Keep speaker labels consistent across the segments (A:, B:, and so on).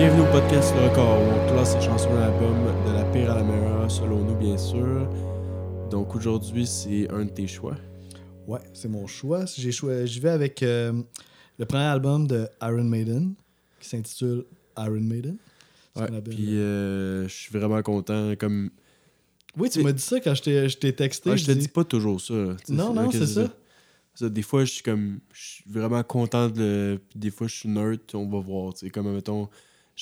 A: Bienvenue au podcast Le Record, où on classe les chansons de l'album de la pire à la meilleure, selon nous, bien sûr. Donc aujourd'hui, c'est un de tes choix.
B: Ouais, c'est mon choix. J'ai choisi, j'y vais avec euh, le premier album de Iron Maiden, qui s'intitule Iron Maiden. C'est
A: Ouais, puis euh, je suis vraiment content. Comme...
B: Oui, tu m'as dit ça quand je t'ai, je texté.
A: Ouais, je te
B: dis-
A: pas toujours ça.
B: Non, non, c'est ça.
A: Ça, Des fois, je suis comme. Je suis vraiment content de le. Des fois, je suis nerd, on va voir. sais, Comme, mettons,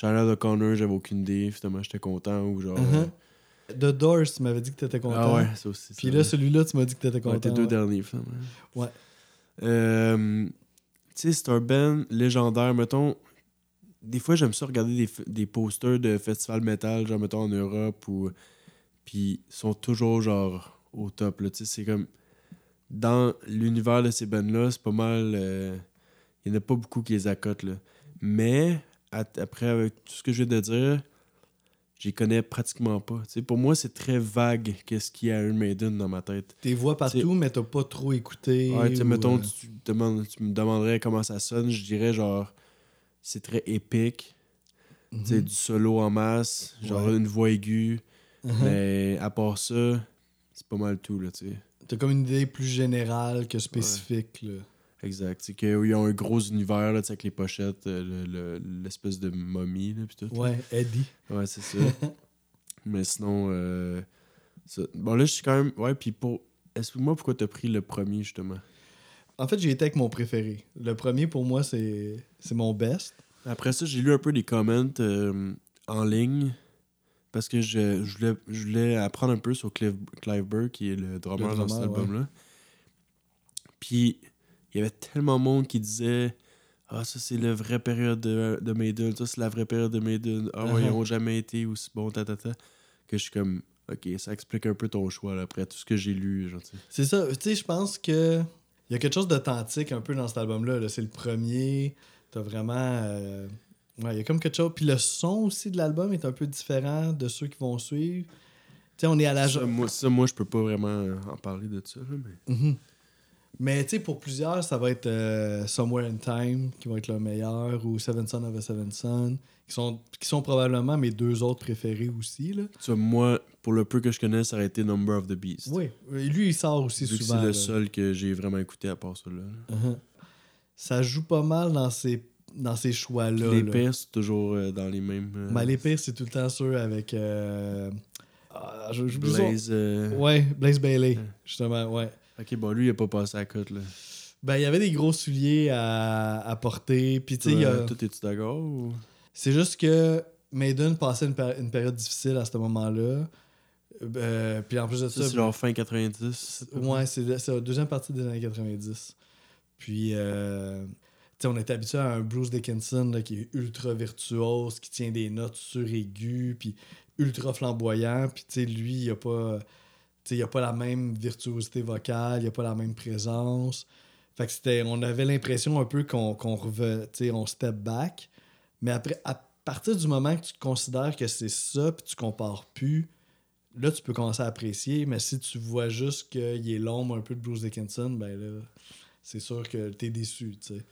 A: Charlotte O'Connor, j'avais aucune idée. Finalement, j'étais content. Ou genre.
B: Uh-huh. The Doors, tu m'avais dit que t'étais content.
A: Ah ouais, ça aussi.
B: Puis là, celui-là, tu m'as dit que t'étais
A: Ouais,
B: content.
A: tes deux
B: ouais.
A: derniers, finalement.
B: Ouais.
A: Euh, tu sais, c'est un band légendaire, mettons. Des fois, j'aime ça regarder des, des posters de festival metal, genre, mettons, en Europe, ou. Puis, ils sont toujours, genre, au top, là. Tu sais, c'est comme. Dans l'univers de ces bands-là, c'est pas mal. euh, Il y en a pas beaucoup qui les accotent, là. Mais, après, avec tout ce que je viens de dire, j'y connais pratiquement pas. Pour moi, c'est très vague, qu'est-ce qu'il y a Iron Maiden dans ma tête.
B: T'es voix partout, mais t'as pas trop écouté.
A: Ouais,
B: ou,
A: mettons,
B: euh,
A: tu, demandes, tu me demanderais comment ça sonne, je dirais genre, c'est très épique, tu sais, du solo en masse, genre
B: Ouais.
A: une voix aiguë,
B: Uh-huh.
A: mais à part ça, c'est pas mal tout, là, tu sais.
B: T'as comme une idée plus générale que spécifique. Là.
A: Exact. C'est qu'ils ont un gros univers, là, avec les pochettes, euh, le- le- l'espèce de momie, là, tout.
B: Ouais, Eddie.
A: Ouais, c'est ça. mais sinon, euh, ça- bon, là, je suis quand même, ouais, puis pour, explique-moi pourquoi t'as pris le premier, justement?
B: En fait, j'ai été avec mon préféré. Le premier, pour moi, c'est, mon best.
A: Après ça, j'ai lu un peu des comments euh, en ligne parce que je, je, voulais, je voulais apprendre un peu sur Clive, Clive Burr, qui est le drummer,
B: Le
A: dans cet album-là. Puis, il y avait tellement de monde qui disait Ah, ça, c'est la vraie période de, de Maiden, ça, c'est la vraie période de Maiden. Ah, ouais, ils
B: Uh-huh.
A: n'ont jamais été aussi bons, tatata. Que je suis comme Ok, ça explique un peu ton choix, là, après tout ce que j'ai lu.
B: C'est ça. Tu sais, je pense que il y a quelque chose d'authentique un peu dans cet album-là. là. C'est le premier. T'as vraiment. euh, Ouais, il y a comme quelque chose. Puis le son aussi de l'album est un peu différent de ceux qui vont suivre. Tu sais, on est à la.
A: ça, moi, ça, moi, je peux pas vraiment en parler de ça. mais...
B: Mhm. Mais tu sais, pour plusieurs, ça va être euh, Somewhere in Time qui va être le meilleur ou Seven Son of a Seven Son, qui sont, qui sont probablement mes deux autres préférés aussi. Là.
A: Tu vois, moi, pour le peu que je connais, ça aurait été Number of the Beast.
B: Oui, et lui, il sort aussi
A: Vu
B: souvent.
A: c'est le
B: là.
A: seul que j'ai vraiment écouté à part celui-là.
B: Uh-huh. Ça joue pas mal dans ces, dans ces choix-là.
A: Les
B: là.
A: pires, c'est toujours euh, dans les mêmes. euh,
B: Ben, les pires, c'est tout le temps ceux avec. Euh... Ah, je-
A: Blaze.
B: Ouais, Blaze Bailey, justement, ouais.
A: Ok, bon, lui, il a pas passé à la cote. Là.
B: Ben, il y avait des gros souliers à, à porter. Puis, tu sais, a-
A: Toi, es-tu d'accord ou...
B: c'est juste que Maiden passait une, péri- une période difficile à ce moment-là. Euh, puis en plus de
A: Ça,
B: ça,
A: c'est genre fin 90. à peu près?
B: ouais, c'est la deuxième partie des années 90. Puis, euh, tu sais, on était habitué à un Bruce Dickinson là, qui est ultra virtuose, qui tient des notes sur-aiguës, puis ultra flamboyant. Puis, tu sais, lui, il a pas. Il a pas la même virtuosité vocale, il a pas la même présence. Fait que c'était. On avait l'impression un peu qu'on qu'on reve- tu sais, on step back. Mais après, à partir du moment que tu considères que c'est ça, puis tu compares plus, là, tu peux commencer à apprécier. Mais si tu vois juste qu'il est l'ombre un peu de Bruce Dickinson, ben là, c'est sûr que t'es déçu, tu sais.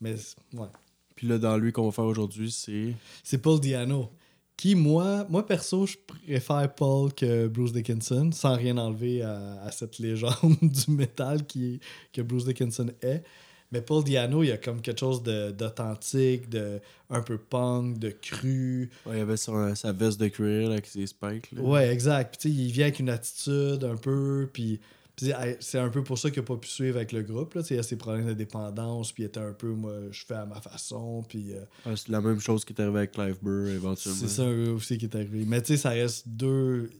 B: Mais, ouais.
A: Puis là, dans lui qu'on va faire aujourd'hui, c'est?
B: C'est Paul Diano. Qui, moi, moi perso, je préfère Paul que Bruce Dickinson, sans rien enlever à, à cette légende du métal qui que Bruce Dickinson est. Mais Paul Diano, il y a comme quelque chose d'authentique, de, un peu punk, de cru.
A: Ouais, il avait son- sa veste de cuir avec ses spikes. Là.
B: Ouais, exact. Puis, tu sais, il vient avec une attitude un peu, puis c'est- un peu pour ça qu'il n'a pas pu suivre avec le groupe. Là. Il a ses problèmes de dépendance, puis il était un peu, moi, je fais à ma façon, puis... euh,
A: Ouais, c'est la même chose qui est arrivé avec Clive Burr éventuellement.
B: C'est ça aussi qui est arrivé. Mais tu sais, ça reste deux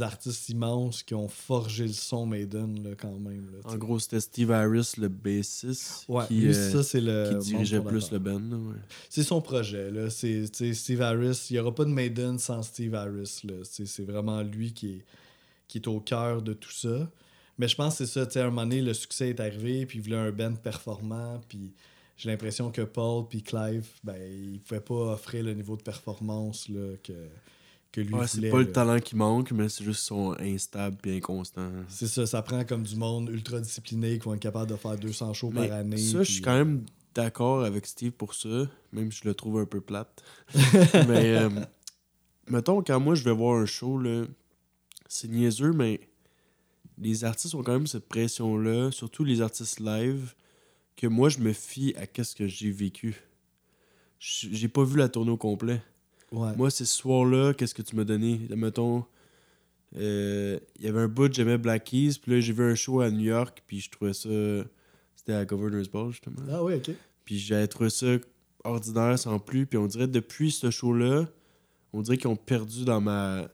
B: artistes immenses qui ont forgé le son Maiden là, quand même. là,
A: En gros, c'était Steve Harris, le bassiste,
B: ouais,
A: qui,
B: lui,
A: euh,
B: ça, c'est le.
A: qui dirigeait plus le band. ouais.
B: C'est son projet. Là. C'est, Steve Harris. Il n'y aura pas de Maiden sans Steve Harris. Là. C'est vraiment lui qui est, qui est au cœur de tout ça. Mais je pense que c'est ça. tu sais, À un moment donné, le succès est arrivé, puis il voulait un band performant, puis j'ai l'impression que Paul puis Clive, ben, ils pouvaient pas offrir le niveau de performance là, que, que lui
A: Ouais, c'est pas le talent qui manque, mais c'est juste qu'ils sont instables et inconstants.
B: C'est ça, ça prend comme du monde ultra discipliné qui vont être capable de faire 200 shows
A: Mais
B: par année.
A: ça, je suis quand même d'accord avec Steve pour ça, même si je le trouve un peu plate. mais euh, mettons, quand moi je vais voir un show, là, c'est niaiseux, mais les artistes ont quand même cette pression-là, surtout les artistes live, que moi je me fie à qu'est-ce que j'ai vécu. J'ai pas vu la tournée au complet.
B: Ouais.
A: Moi, ce soir-là, qu'est-ce que tu m'as donné? Mettons, euh, il y avait un bout, j'aimais Black Keys, puis là, j'ai vu un show à New York, puis je trouvais ça. C'était à Governor's Ball, justement.
B: Ah oui, ok.
A: Puis j'avais trouvé ça ordinaire sans plus, puis on dirait depuis ce show-là, on dirait qu'ils ont perdu dans ma.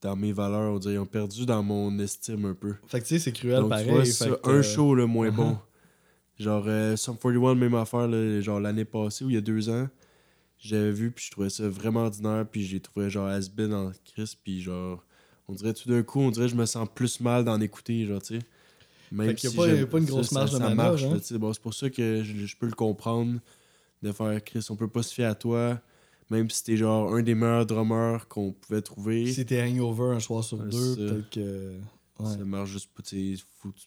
A: Dans mes valeurs, on dirait qu'ils ont perdu dans mon estime un peu.
B: Fait que tu sais, c'est cruel
A: Donc,
B: pareil. que,
A: un show le moins
B: uh-huh.
A: bon. Genre, euh, Sum 41, même affaire, là, genre l'année passée ou il y a deux ans. J'avais vu, puis je trouvais ça vraiment ordinaire, puis j'ai trouvé genre Asbin en Chris, puis genre, on dirait tout d'un coup, on dirait que je me sens plus mal d'en écouter, genre, tu sais. Même
B: Fait qu'il y a
A: si
B: pas-
A: j'aime-
B: pas une grosse
A: ça-
B: marge de
A: ça
B: manœuvre,
A: marche,
B: hein.
A: là, tu sais. Bon, c'est pour ça que je, je peux le comprendre, de faire Chris, on peut pas se fier à toi, même si t'es genre un des meilleurs drummers qu'on pouvait trouver.
B: Si t'es hangover un soir sur
A: Ouais,
B: deux, peut-être que. Ouais.
A: Ça marche juste pas, tu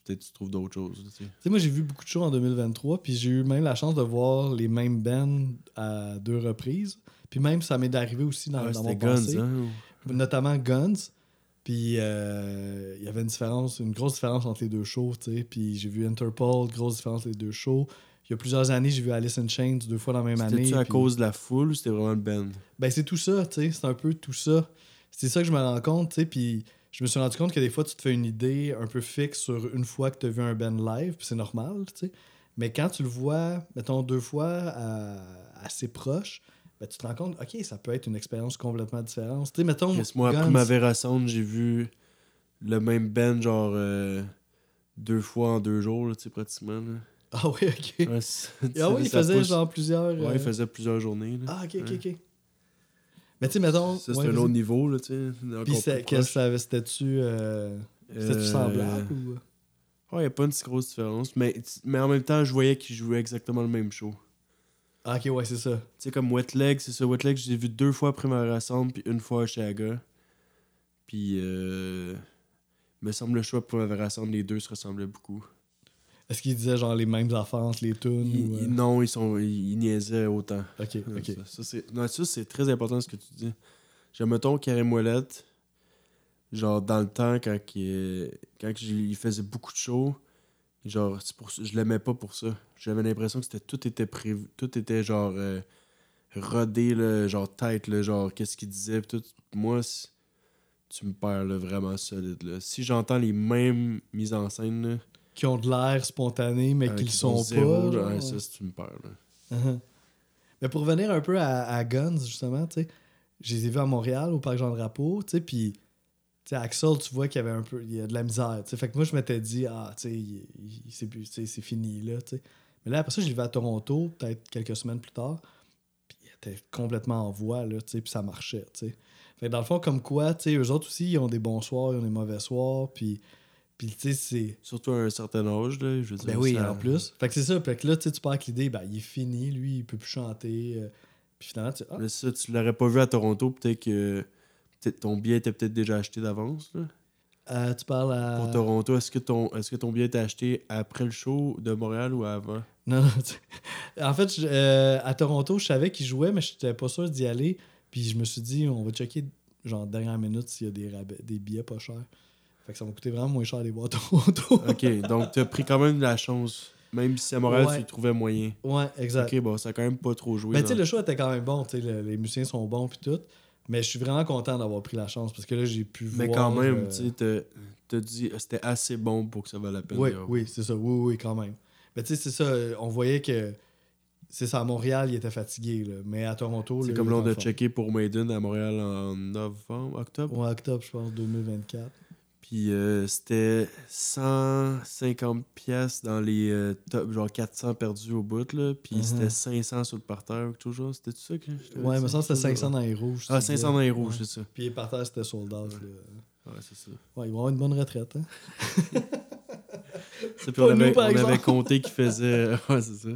A: peut-être tu trouves d'autres choses, tu sais.
B: Moi, j'ai vu beaucoup de shows en 2023, puis j'ai eu même la chance de voir les mêmes bands à deux reprises. Puis même, ça m'est arrivé aussi dans,
A: Ah,
B: dans
A: c'était
B: mon
A: Guns,
B: passé.
A: hein?
B: Notamment Guns. Puis euh, il y avait une différence, une grosse différence entre les deux shows, tu sais. Puis j'ai vu Interpol, grosse différence entre les deux shows. Il y a plusieurs années, j'ai vu Alice in Chains deux fois dans la même année.
A: C'était-tu à
B: puis-
A: cause de la foule ou c'était vraiment le band?
B: Ben, c'est tout ça, tu sais. C'est un peu tout ça. C'est ça que je me rends compte, tu sais. Puis je me suis rendu compte que des fois, tu te fais une idée un peu fixe sur une fois que tu as vu un band live, puis c'est normal, tu sais. Mais quand tu le vois, mettons, deux fois à- assez proche, ben, tu te rends compte, OK, ça peut être une expérience complètement différente. Tu sais, mettons.
A: Moi, après
B: Guns-
A: ma Vera Sound, j'ai vu le même band, genre, euh, deux fois en deux jours, là, tu sais, pratiquement. Là.
B: Ah oui, OK.
A: Ouais,
B: Ah oui, il faisait
A: pousse.
B: genre plusieurs.
A: Ouais,
B: euh,
A: il faisait plusieurs journées. Là.
B: Ah, OK, OK. OK. Mais tu sais, mettons.
A: Ça, c'est
B: ouais,
A: un autre niveau, là, tu sais.
B: Puis c'était-tu. euh, C'était-tu
A: Euh,
B: semblable ou?
A: Ouais, il n'y a pas une si grosse différence. Mais, mais en même temps, je voyais qu'ils jouaient exactement le même show.
B: Ah, ok, ouais, c'est ça.
A: Tu sais, comme Wet Leg, c'est ça. Wet Leg, je l'ai vu deux fois après ma Sound, puis une fois chez Aga. Puis, euh, il me semble le choix pour ma Sound, les deux se ressemblaient beaucoup.
B: Est-ce qu'il disait genre les mêmes affaires entre les tunes ou, euh,
A: non, ils, sont, ils, ils niaisaient autant.
B: Ok, ok.
A: Ça, non, ça, c'est très important ce que tu dis. J'ai, mettons, Karim Ouellet, genre, dans le temps, quand, il, quand il faisait beaucoup de shows, genre, c'est pour, je l'aimais pas pour ça. J'avais l'impression que c'était, tout était prévu, tout était, genre, euh, rodé, là, genre, tête, là, genre, qu'est-ce qu'il disait, tout. Moi, tu me perds, là, vraiment solide, là. Si j'entends les mêmes mises en scène, là,
B: Qui ont de l'air spontané, mais
A: euh,
B: qui le
A: qui
B: sont
A: zéro,
B: pas.
A: là,
B: genre,
A: ça, c'est- tu me.
B: Uh-huh. Mais pour revenir un peu à, à Guns, justement, tu sais, je les ai vus à Montréal, au Parc Jean-Drapeau, tu sais, puis, tu sais, Axel, tu vois qu'il y avait un peu, il y a de la misère, tu sais, fait que moi, je m'étais dit, ah, tu sais, c'est fini, là, tu sais. Mais là, après ça, je l'ai vu à Toronto, peut-être quelques semaines plus tard, puis il était complètement en voix, là, tu sais, puis ça marchait, tu sais. Fait que dans le fond, comme quoi, tu sais, eux autres aussi, ils ont des bons soirs, ils ont des mauvais soirs, puis, puis tu sais, c'est...
A: Surtout à un certain âge, là, je veux
B: Ben
A: dire,
B: oui,
A: ça-
B: en plus. Fait que c'est ça. Fait que là, tu pars avec l'idée, ben, il est fini, lui, il peut plus chanter. euh, puis finalement, tu ah,
A: Mais ça, tu l'aurais pas vu à Toronto, peut-être que peut-être ton billet était peut-être déjà acheté d'avance. là.
B: euh, tu parles à.
A: Pour Toronto, est-ce que ton est-ce que ton billet était acheté après le show de Montréal ou avant?
B: Non, non. tu- En fait, je- euh, à Toronto, je savais qu'il jouait, mais je n'étais pas sûr d'y aller. Puis je me suis dit, on va checker, genre, dernière minute, s'il y a des, rabais, des billets pas chers. Fait que ça m'a coûté vraiment moins cher d'aller voir Toronto.
A: Ok, donc t'as pris quand même de la chance. Même si à Montréal,
B: Ouais.
A: tu le trouvais moyen.
B: ouais, exact.
A: Ok, bon, ça a quand même pas trop joué.
B: Mais tu sais, le show était quand même bon. tu sais, le- les musiciens sont bons, puis tout. Mais je suis vraiment content d'avoir pris la chance parce que là, j'ai pu
A: Mais
B: voir.
A: quand même,
B: euh,
A: tu t'as dit c'était assez bon pour que ça vaille la peine.
B: Oui, oui, c'est ça. Oui, oui, quand même. Mais tu sais, c'est ça. On voyait que. C'est ça, à Montréal, il était fatigué. Là. Mais à Toronto.
A: C'est comme
B: il
A: là, on
B: était en
A: a checké pour Maiden à Montréal en novembre, octobre?
B: Ouais, octobre, je pense, 2024.
A: Puis euh, c'était 150 pièces dans les euh, top, genre 400 perdus au bout, là. Puis
B: Mhm.
A: c'était 500 sur le parterre ou quelque chose. C'était tout ça que je
B: Ouais, mais ça, c'était 500 dans les rouges.
A: Ah,
B: tu
A: 500
B: disais.
A: dans les rouges,
B: Ouais.
A: c'est ça.
B: Puis les parterres, c'était sold out. là.
A: Ouais, c'est ça.
B: Ouais, ils vont avoir une bonne retraite. Hein?
A: Ça, puis on avait, on avait compté qu'il faisait. ouais, c'est ça.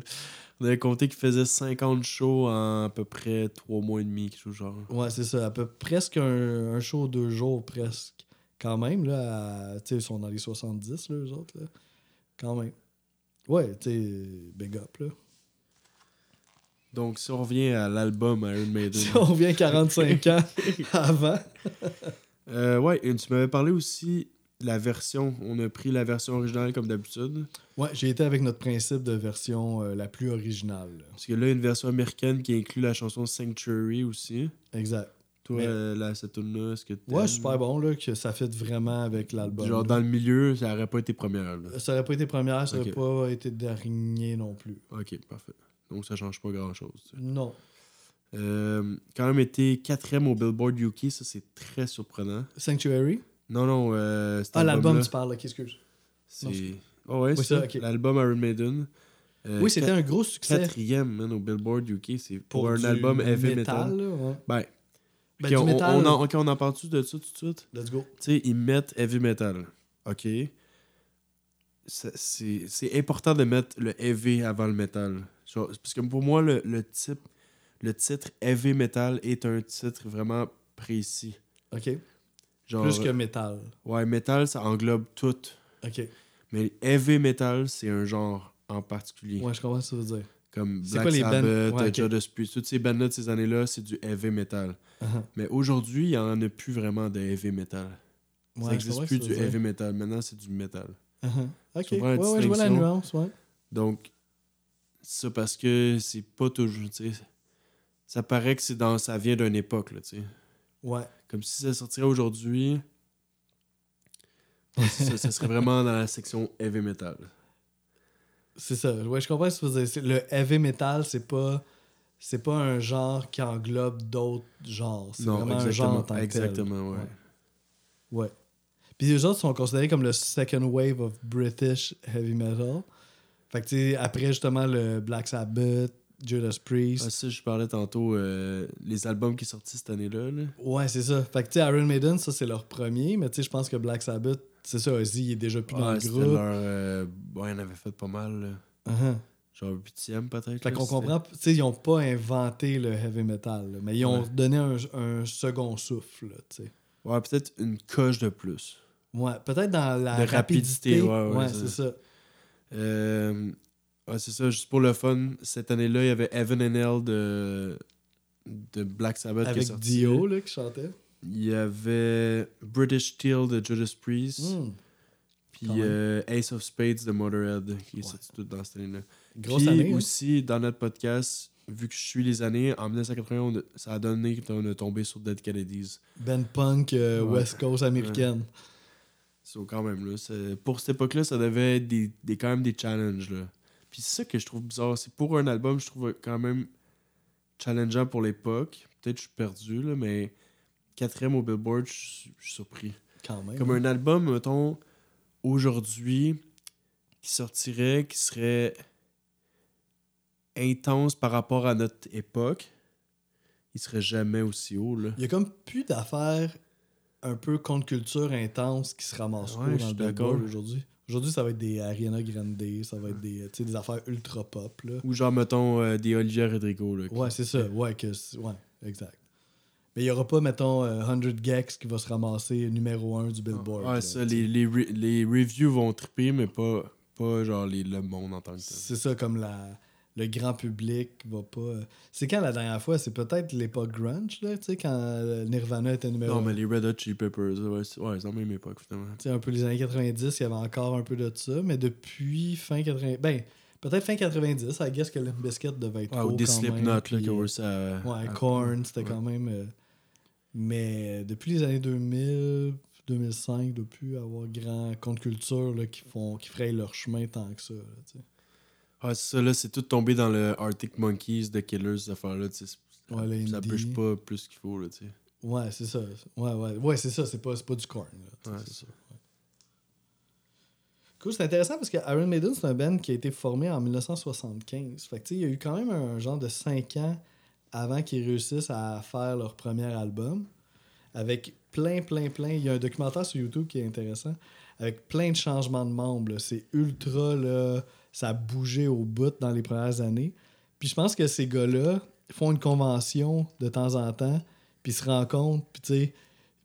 A: On avait compté qu'il faisait 50 shows en à peu près 3 mois et demi, quelque chose genre.
B: Ouais, c'est ça. À peu presque un, un show deux jours, presque. Quand même, là. Tu sais, ils sont dans les 70, là, eux autres. Là. Quand même. Ouais, tu sais, big up, là.
A: Donc, si on revient à l'album Iron Maiden.
B: Si on revient 45 ans avant.
A: Euh, ouais, et tu m'avais parlé aussi de la version. On a pris la version originale comme d'habitude.
B: Ouais, j'ai été avec notre principe de version euh, la plus originale. là.
A: Parce que là, il y a une version américaine qui inclut la chanson Sanctuary aussi.
B: Exact.
A: Toi,
B: Mais-
A: euh, là, cette tune-là, est-ce que
B: Ouais, super bon, là, que ça fait vraiment avec l'album.
A: Genre,
B: là.
A: dans le milieu, ça aurait pas été première. Là.
B: Ça aurait pas été première, ça aurait
A: Ok.
B: pas été dernier non plus.
A: Ok, parfait. Donc, ça change pas grand-chose.
B: Non.
A: Euh, quand même été quatrième au Billboard UK, ça, c'est très surprenant.
B: Sanctuary?
A: Non, non, euh,
B: Ah, l'album, tu parles, ok, excuse.
A: C'est. Oh ouais,
B: Oui,
A: c'est
B: ça.
A: L'album Iron Maiden. Euh,
B: oui, c'était un gros succès
A: Quatrième, man, au Billboard UK. C'est pour, un album heavy metal.
B: là, ouais.
A: Ben,
B: Ben, du
A: on, on en, ok, on en parle-tu de ça tout de suite?
B: let's go.
A: Tu sais, ils mettent heavy metal. OK? C'est important de mettre le heavy avant le metal. Parce que pour moi, le, le type, le titre heavy metal est un titre vraiment précis.
B: Ok.
A: Genre,
B: Plus que métal.
A: Ouais, metal, ça englobe tout.
B: Ok.
A: Mais heavy metal, c'est un genre en particulier.
B: Ouais, je comprends ce que tu veux dire.
A: Comme Black Sabbath,
B: Ouais.
A: Judas Priest, toutes ces bandes-là de ces années-là, c'est du heavy metal.
B: Uh-huh.
A: Mais aujourd'hui, il n'y en a plus vraiment de heavy metal.
B: Ouais,
A: ça n'existe plus du heavy metal. Maintenant, c'est du metal.
B: Uh-huh. Ok. Ouais, ouais, je vois la nuance, ouais.
A: Donc, ça parce que c'est pas toujours, ça paraît que c'est dans, ça vient d'une époque, là.
B: Ouais.
A: Comme si ça sortirait aujourd'hui, ça serait vraiment dans la section heavy metal.
B: C'est ça. Ouais, je comprends ce que. C'est- Le heavy metal, c'est pas. C'est pas un genre qui englobe d'autres genres. C'est vraiment un genre en tant que tel.
A: exactement, ouais.
B: Ouais. Ouais. Puis les autres sont considérés comme le second wave of British heavy metal. Fait que, tu sais, après justement le Black Sabbath, Judas Priest.
A: Ah, ça, je parlais tantôt, euh, les albums qui sont sortis cette année-là, là.
B: Ouais, c'est ça. Fait que, tu sais, Iron Maiden, ça, c'est leur premier. Mais, tu sais, je pense que Black Sabbath, c'est ça, Ozzy, il est déjà plus dans
A: Ah,
B: le groupe.
A: leur, euh, ouais, on avait fait pas mal, là.
B: Uh-huh.
A: genre huitième peut-être.
B: Fait qu'on comprend, tu sais, ils ont pas inventé le heavy metal, là, mais ils ont
A: Ouais.
B: donné un, un second souffle, tu sais.
A: Ouais, peut-être une coche de plus.
B: Ouais, peut-être dans la
A: De
B: rapidité.
A: rapidité, ouais, ouais,
B: c'est
A: c'est-
B: ça.
A: Euh, ouais, c'est ça, juste pour le fun, cette année-là, il y avait Evan and Hell de, de Black Sabbath qui est
B: Avec
A: sorti.
B: Dio, là, qui chantait.
A: Il y avait British Steel de Judas Priest.
B: Hmm.
A: Puis euh, Ace of Spades de Motorhead qui est
B: Ouais.
A: sorti tout dans cette année-là.
B: Grosse
A: Puis
B: année. hein.
A: aussi, dans notre podcast, vu que je suis les années, en 1980, on a- ça a donné qu'on a tombé sur Dead Kennedys.
B: Ben punk euh,
A: Ouais.
B: West Coast américaine.
A: So, quand même, là, pour cette époque-là, ça devait être des, des- quand même des challenges. Là. Puis c'est ça que je trouve bizarre. C'est pour un album, je trouve quand même challengeant pour l'époque. Peut-être que je suis perdu, là, mais quatrième au Billboard, je suis surpris.
B: Quand même.
A: Comme un album, mettons, aujourd'hui, qui sortirait, qui serait intense par rapport à notre époque, il serait jamais aussi haut. Là.
B: Il y a comme plus d'affaires un peu contre culture intense qui se ramassent
A: Ouais,
B: dans le Billboard aujourd'hui. Aujourd'hui, ça va être des Ariana Grande, ça va être des, des affaires ultra pop. Là.
A: Ou genre, mettons, euh, des Olivia Rodrigo. Là, qui-
B: Ouais, c'est ça. Ouais, que ouais, exact. Mais il n'y aura pas, mettons, euh, 100 Gex qui va se ramasser numéro 1 du Billboard.
A: Ouais,
B: là,
A: ça, les, les, re- les reviews vont triper, mais pas, pas genre les, le monde en tant que tel.
B: C'est ça, comme la, le grand public va pas. euh, C'est quand la dernière fois? C'est peut-être l'époque grunge, là, tu sais, quand euh, Nirvana était numéro
A: Non,
B: 1.
A: mais les Red Hot Chili Peppers, ouais, c'est ouais, la même époque, finalement.
B: Tu sais, un peu les années 90, il y avait encore un peu de ça, mais depuis fin 80. Ben, peut-être fin 90, I guess que Limp Bizkit devait être.
A: Ouais,
B: haut
A: ou des Slipknot, là, qui
B: euh. Ouais, Korn, c'était
A: ouais.
B: quand même. Euh, mais depuis les années 2000, 2005, de plus avoir grand contre-culture là, qui, font, qui frayent leur chemin tant que ça. là.
A: Ah, c'est ça, là, c'est tout tombé dans le Arctic Monkeys de Killers, cette affaire-là,
B: Ouais,
A: ça bouge pas plus qu'il faut, là, tu sais.
B: Ouais, c'est ça. Ouais, ouais, ouais c'est ça. C'est pas, pas du corn. là,
A: Ouais,
B: c'est ça. ouais. Cool, c'est intéressant parce que Iron Maiden, c'est un band qui a été formé en 1975. Fait que, tu sais, il y a eu quand même un genre de 5 ans avant qu'ils réussissent à faire leur premier album. Avec plein, plein, plein. Il y a un documentaire sur YouTube qui est intéressant. Avec plein de changements de membres. C'est ultra, là. Ça a bougé au bout dans les premières années. Puis je pense que ces gars-là font une convention de temps en temps, puis ils se rencontrent, puis tu sais,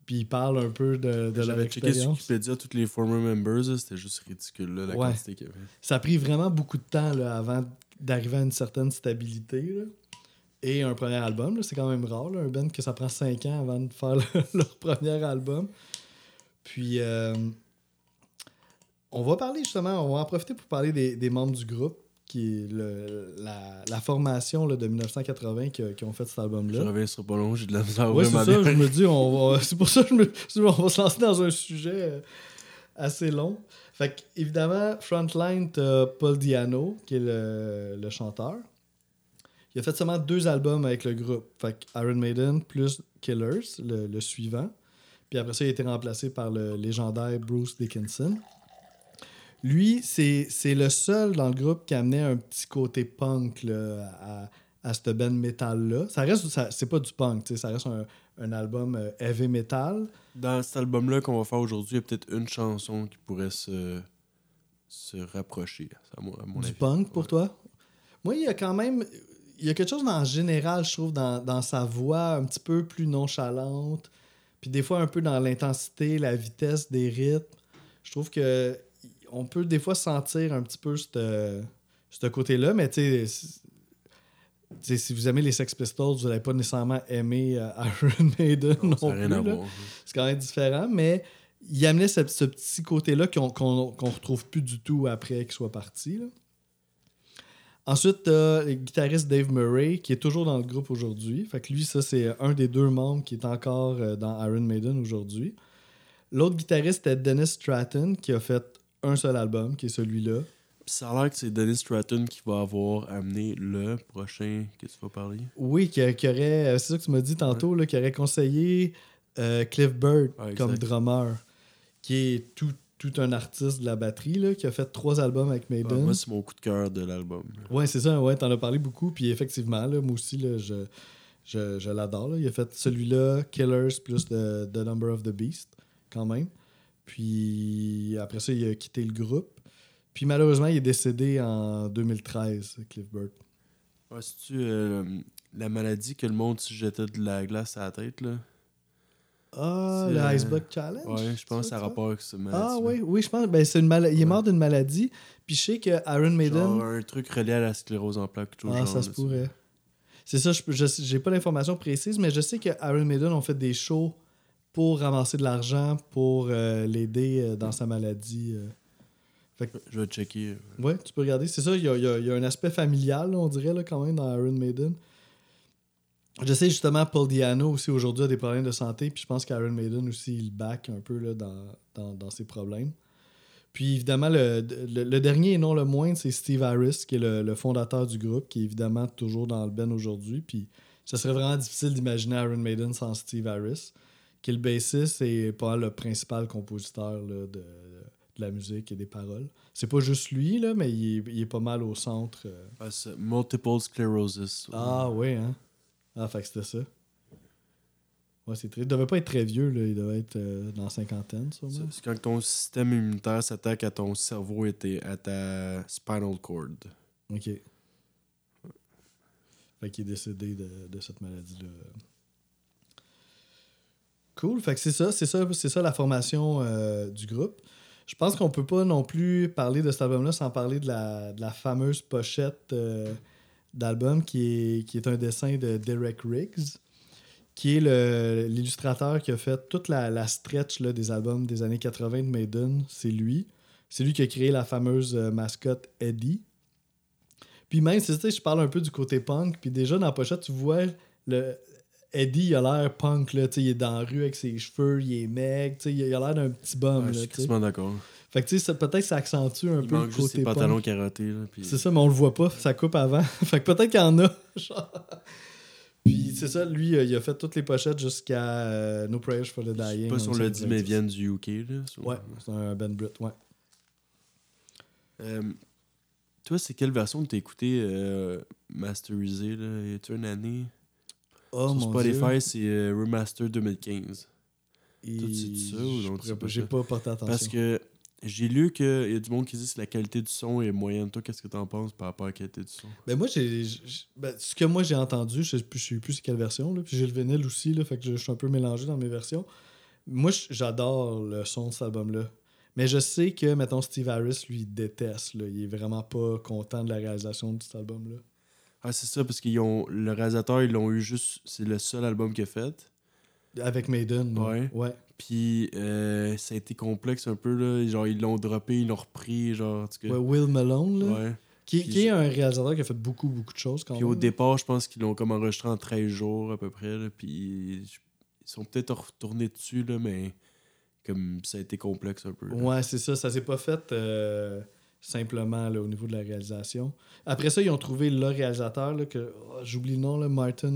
B: puis ils parlent un peu de, de leur
A: J'avais checké
B: expérience.
A: Wikipédia tous les former members, c'était juste ridicule là, la
B: Ouais.
A: quantité qu'il y avait.
B: Ça a pris vraiment beaucoup de temps là, avant d'arriver à une certaine stabilité. là. Et un premier album, c'est quand même rare, là, un band que ça prend 5 ans avant de faire le- leur premier album. Puis, euh, on va parler justement, on va en profiter pour parler des, des membres du groupe, qui est le- la, la formation là, de 1980 qui, ont fait cet
A: Je
B: album-là.
A: reviens sur pas long, j'ai de la misère
B: Ouais, c'est ça,
A: bien.
B: je me dis, on va, c'est pour ça que je me, je on va se lancer dans un sujet euh, assez long. Fait évidemment, Frontline, t'as Paul Diano, qui est le, le chanteur. Il a fait seulement deux albums avec le groupe. Fait que Iron Maiden plus Killers, le, le suivant. Puis après ça, il a été remplacé par le légendaire Bruce Dickinson. Lui, c'est le seul dans le groupe qui amenait un petit côté punk là, à, à cette band métal-là. Ça reste, c'est pas du punk, tu sais, ça reste un, un album euh, heavy metal.
A: Dans cet album-là qu'on va faire aujourd'hui, il y a peut-être une chanson qui pourrait se, se rapprocher, à mon, à mon
B: du
A: avis.
B: punk pour
A: Ouais.
B: toi? Moi, il y a quand même. Il y a quelque chose en général, je trouve, dans, dans sa voix un petit peu plus nonchalante. Puis des fois, un peu dans l'intensité, la vitesse des rythmes. Je trouve que on peut des fois sentir un petit peu ce côté-là, mais tu sais, si- vous aimez les Sex Pistols, vous n'allez pas nécessairement aimer euh, Iron Maiden non,
A: Non,
B: plus. C'est quand même différent, mais il amenait ce, ce petit côté-là qu'on qu'on qu'on retrouve plus du tout après qu'il soit parti. là. Ensuite, t'as le guitariste Dave Murray, qui est toujours dans le groupe aujourd'hui. Fait que lui, ça, c'est un des deux membres qui est encore euh, dans Iron Maiden aujourd'hui. L'autre guitariste est Dennis Stratton, qui a fait un seul album, qui est celui-là.
A: Ça a l'air que c'est Dennis Stratton qui va avoir amené le prochain que tu vas parler.
B: Oui, qui, qui aurait, euh, c'est ça que tu m'as dit tantôt, là, qui aurait conseillé euh, Cliff Bird comme drummer, qui est tout, tout un artiste de la batterie, là, qui a fait trois albums avec
A: Ouais,
B: Maiden.
A: moi, c'est mon coup de cœur de l'album.
B: Ouais, c'est ça, ouais, t'en as parlé beaucoup, puis effectivement, là, moi aussi, là, je, je, je l'adore. Il a fait celui-là, Killers plus The, The Number of the Beast, quand même. Puis après ça, il a quitté le groupe. Puis malheureusement, il est décédé en 2013, Cliff Burke.
A: Ouais, c'est-tu euh, la maladie que le monde se jetait de la glace à la tête, là?
B: Ah, le
A: euh,
B: Iceberg Challenge?
A: Ouais, je pense que ça rapport avec ce maladie.
B: Ah oui, oui, je pense. Ben, c'est une Il est mort d'une maladie. Puis je sais que Iron Maiden.
A: Genre un truc relié à la sclérose en plaques.
B: Ah,
A: genre,
B: ça se pourrait. C'est ça, je j'ai pas l'information précise, mais je sais que Iron Maiden ont fait des shows pour ramasser de l'argent pour euh, l'aider euh, dans sa maladie. euh.
A: Je vais checker.
B: Ouais, tu peux regarder. C'est ça, il y a, il y a- il y a un aspect familial, là, on dirait, là, quand même, dans Iron Maiden. Je sais justement, Paul Diano aussi aujourd'hui a des problèmes de santé, puis je pense qu'Iron Maiden aussi, il back un peu là, dans, dans, dans ses problèmes. Puis évidemment, le, le, le dernier et non le moindre, c'est Steve Harris, qui est le, le fondateur du groupe, qui est évidemment toujours dans le band aujourd'hui. Puis ça serait vraiment difficile d'imaginer Iron Maiden sans Steve Harris, qui est le bassiste et pas le principal compositeur là, de, de la musique et des paroles. C'est pas juste lui, là, mais il est, il est pas mal au centre. euh.
A: Ah, multiple sclerosis.
B: Ah ouais, hein? Ah, fait que c'était ça. Ouais, c'est très... Il devait pas être très vieux, là. Il devait être euh, dans la cinquantaine, sûrement.
A: C'est c'est quand ton système immunitaire s'attaque à ton cerveau et à ta spinal cord.
B: OK. Fait qu'il est décédé de, de cette maladie-là. Cool. Fait que c'est ça, c'est ça, c'est ça la formation euh, du groupe. Je pense qu'on peut pas non plus parler de cet album-là sans parler de la, de la fameuse pochette euh, d'album qui est, qui est un dessin de Derek Riggs, qui est l'illustrateur qui a fait toute la, la stretch là, des albums des années 80 de Maiden. C'est lui. C'est lui qui a créé la fameuse euh, mascotte Eddie. Puis même, c'est ça, je parle un peu du côté punk. Puis déjà, dans la pochette, tu vois le Eddie, il a l'air punk, là. tu sais, Il est dans la rue avec ses cheveux, il est mec. tu sais, Il a l'air d'un petit bum.
A: Ouais, je suis
B: tu sais.
A: d'accord.
B: Fait que tu sais, peut-être que ça accentue un
A: Il
B: peu le
A: manque juste
B: côté
A: ses pantalons carottés. Là, puis-
B: C'est ça, mais on le voit pas, ça coupe avant. fait que peut-être qu'il y en a. genre. Puis c'est ça, lui, euh, il a fait toutes les pochettes jusqu'à euh, No Prayers for the
A: Je
B: Dying.
A: sais pas si on l'a dit, mais
B: 1990.
A: viennent du UK. Là,
B: Ouais, c'est un Ben Britt, ouais.
A: Euh, toi, c'est quelle version que t'as écouté masterisée? Là? Y a-tu une année?
B: Oh
A: Sur
B: mon
A: Spotify, c'est Remaster 2015.
B: Et-
A: Toi, tu sais ça ou non,
B: je pas-
A: pas
B: J'ai
A: ça?
B: pas porté attention.
A: Parce que j'ai lu qu'il y a du monde qui dit que la qualité du son est moyenne. Toi, qu'est-ce que t'en penses par rapport à la qualité du son?
B: Ben moi, j'ai, ben, ce que moi j'ai entendu, je sais plus, je sais plus c'est quelle version, là, puis j'ai le vinyle aussi, là, fait que je, je suis un peu mélangé dans mes versions. moi, j'adore le son de cet album-là. Mais je sais que, mettons, Steve Harris, lui, il déteste. Là. Il est vraiment pas content de la réalisation de cet album-là.
A: Ah, c'est ça, parce ont. Le réalisateur, ils l'ont eu juste. C'est le seul album qu'il a fait.
B: Avec Maiden.
A: Ouais.
B: Ouais.
A: Puis euh, ça a été complexe un peu, là. Genre, ils l'ont droppé, ils l'ont repris, genre.
B: Ouais, Will Malone, là.
A: Ouais.
B: Qui, qui est un réalisateur qui a fait beaucoup, beaucoup de choses quand
A: Puis
B: même.
A: au départ, je pense qu'ils l'ont comme enregistré en 13 jours à peu près. Là, puis ils sont peut-être retournés dessus, là, mais comme ça a été complexe un peu. là.
B: Ouais, c'est ça. Ça s'est pas fait euh, simplement là, au niveau de la réalisation. Après ça, ils ont trouvé le réalisateur, là, que oh, j'oublie le nom, là, Martin,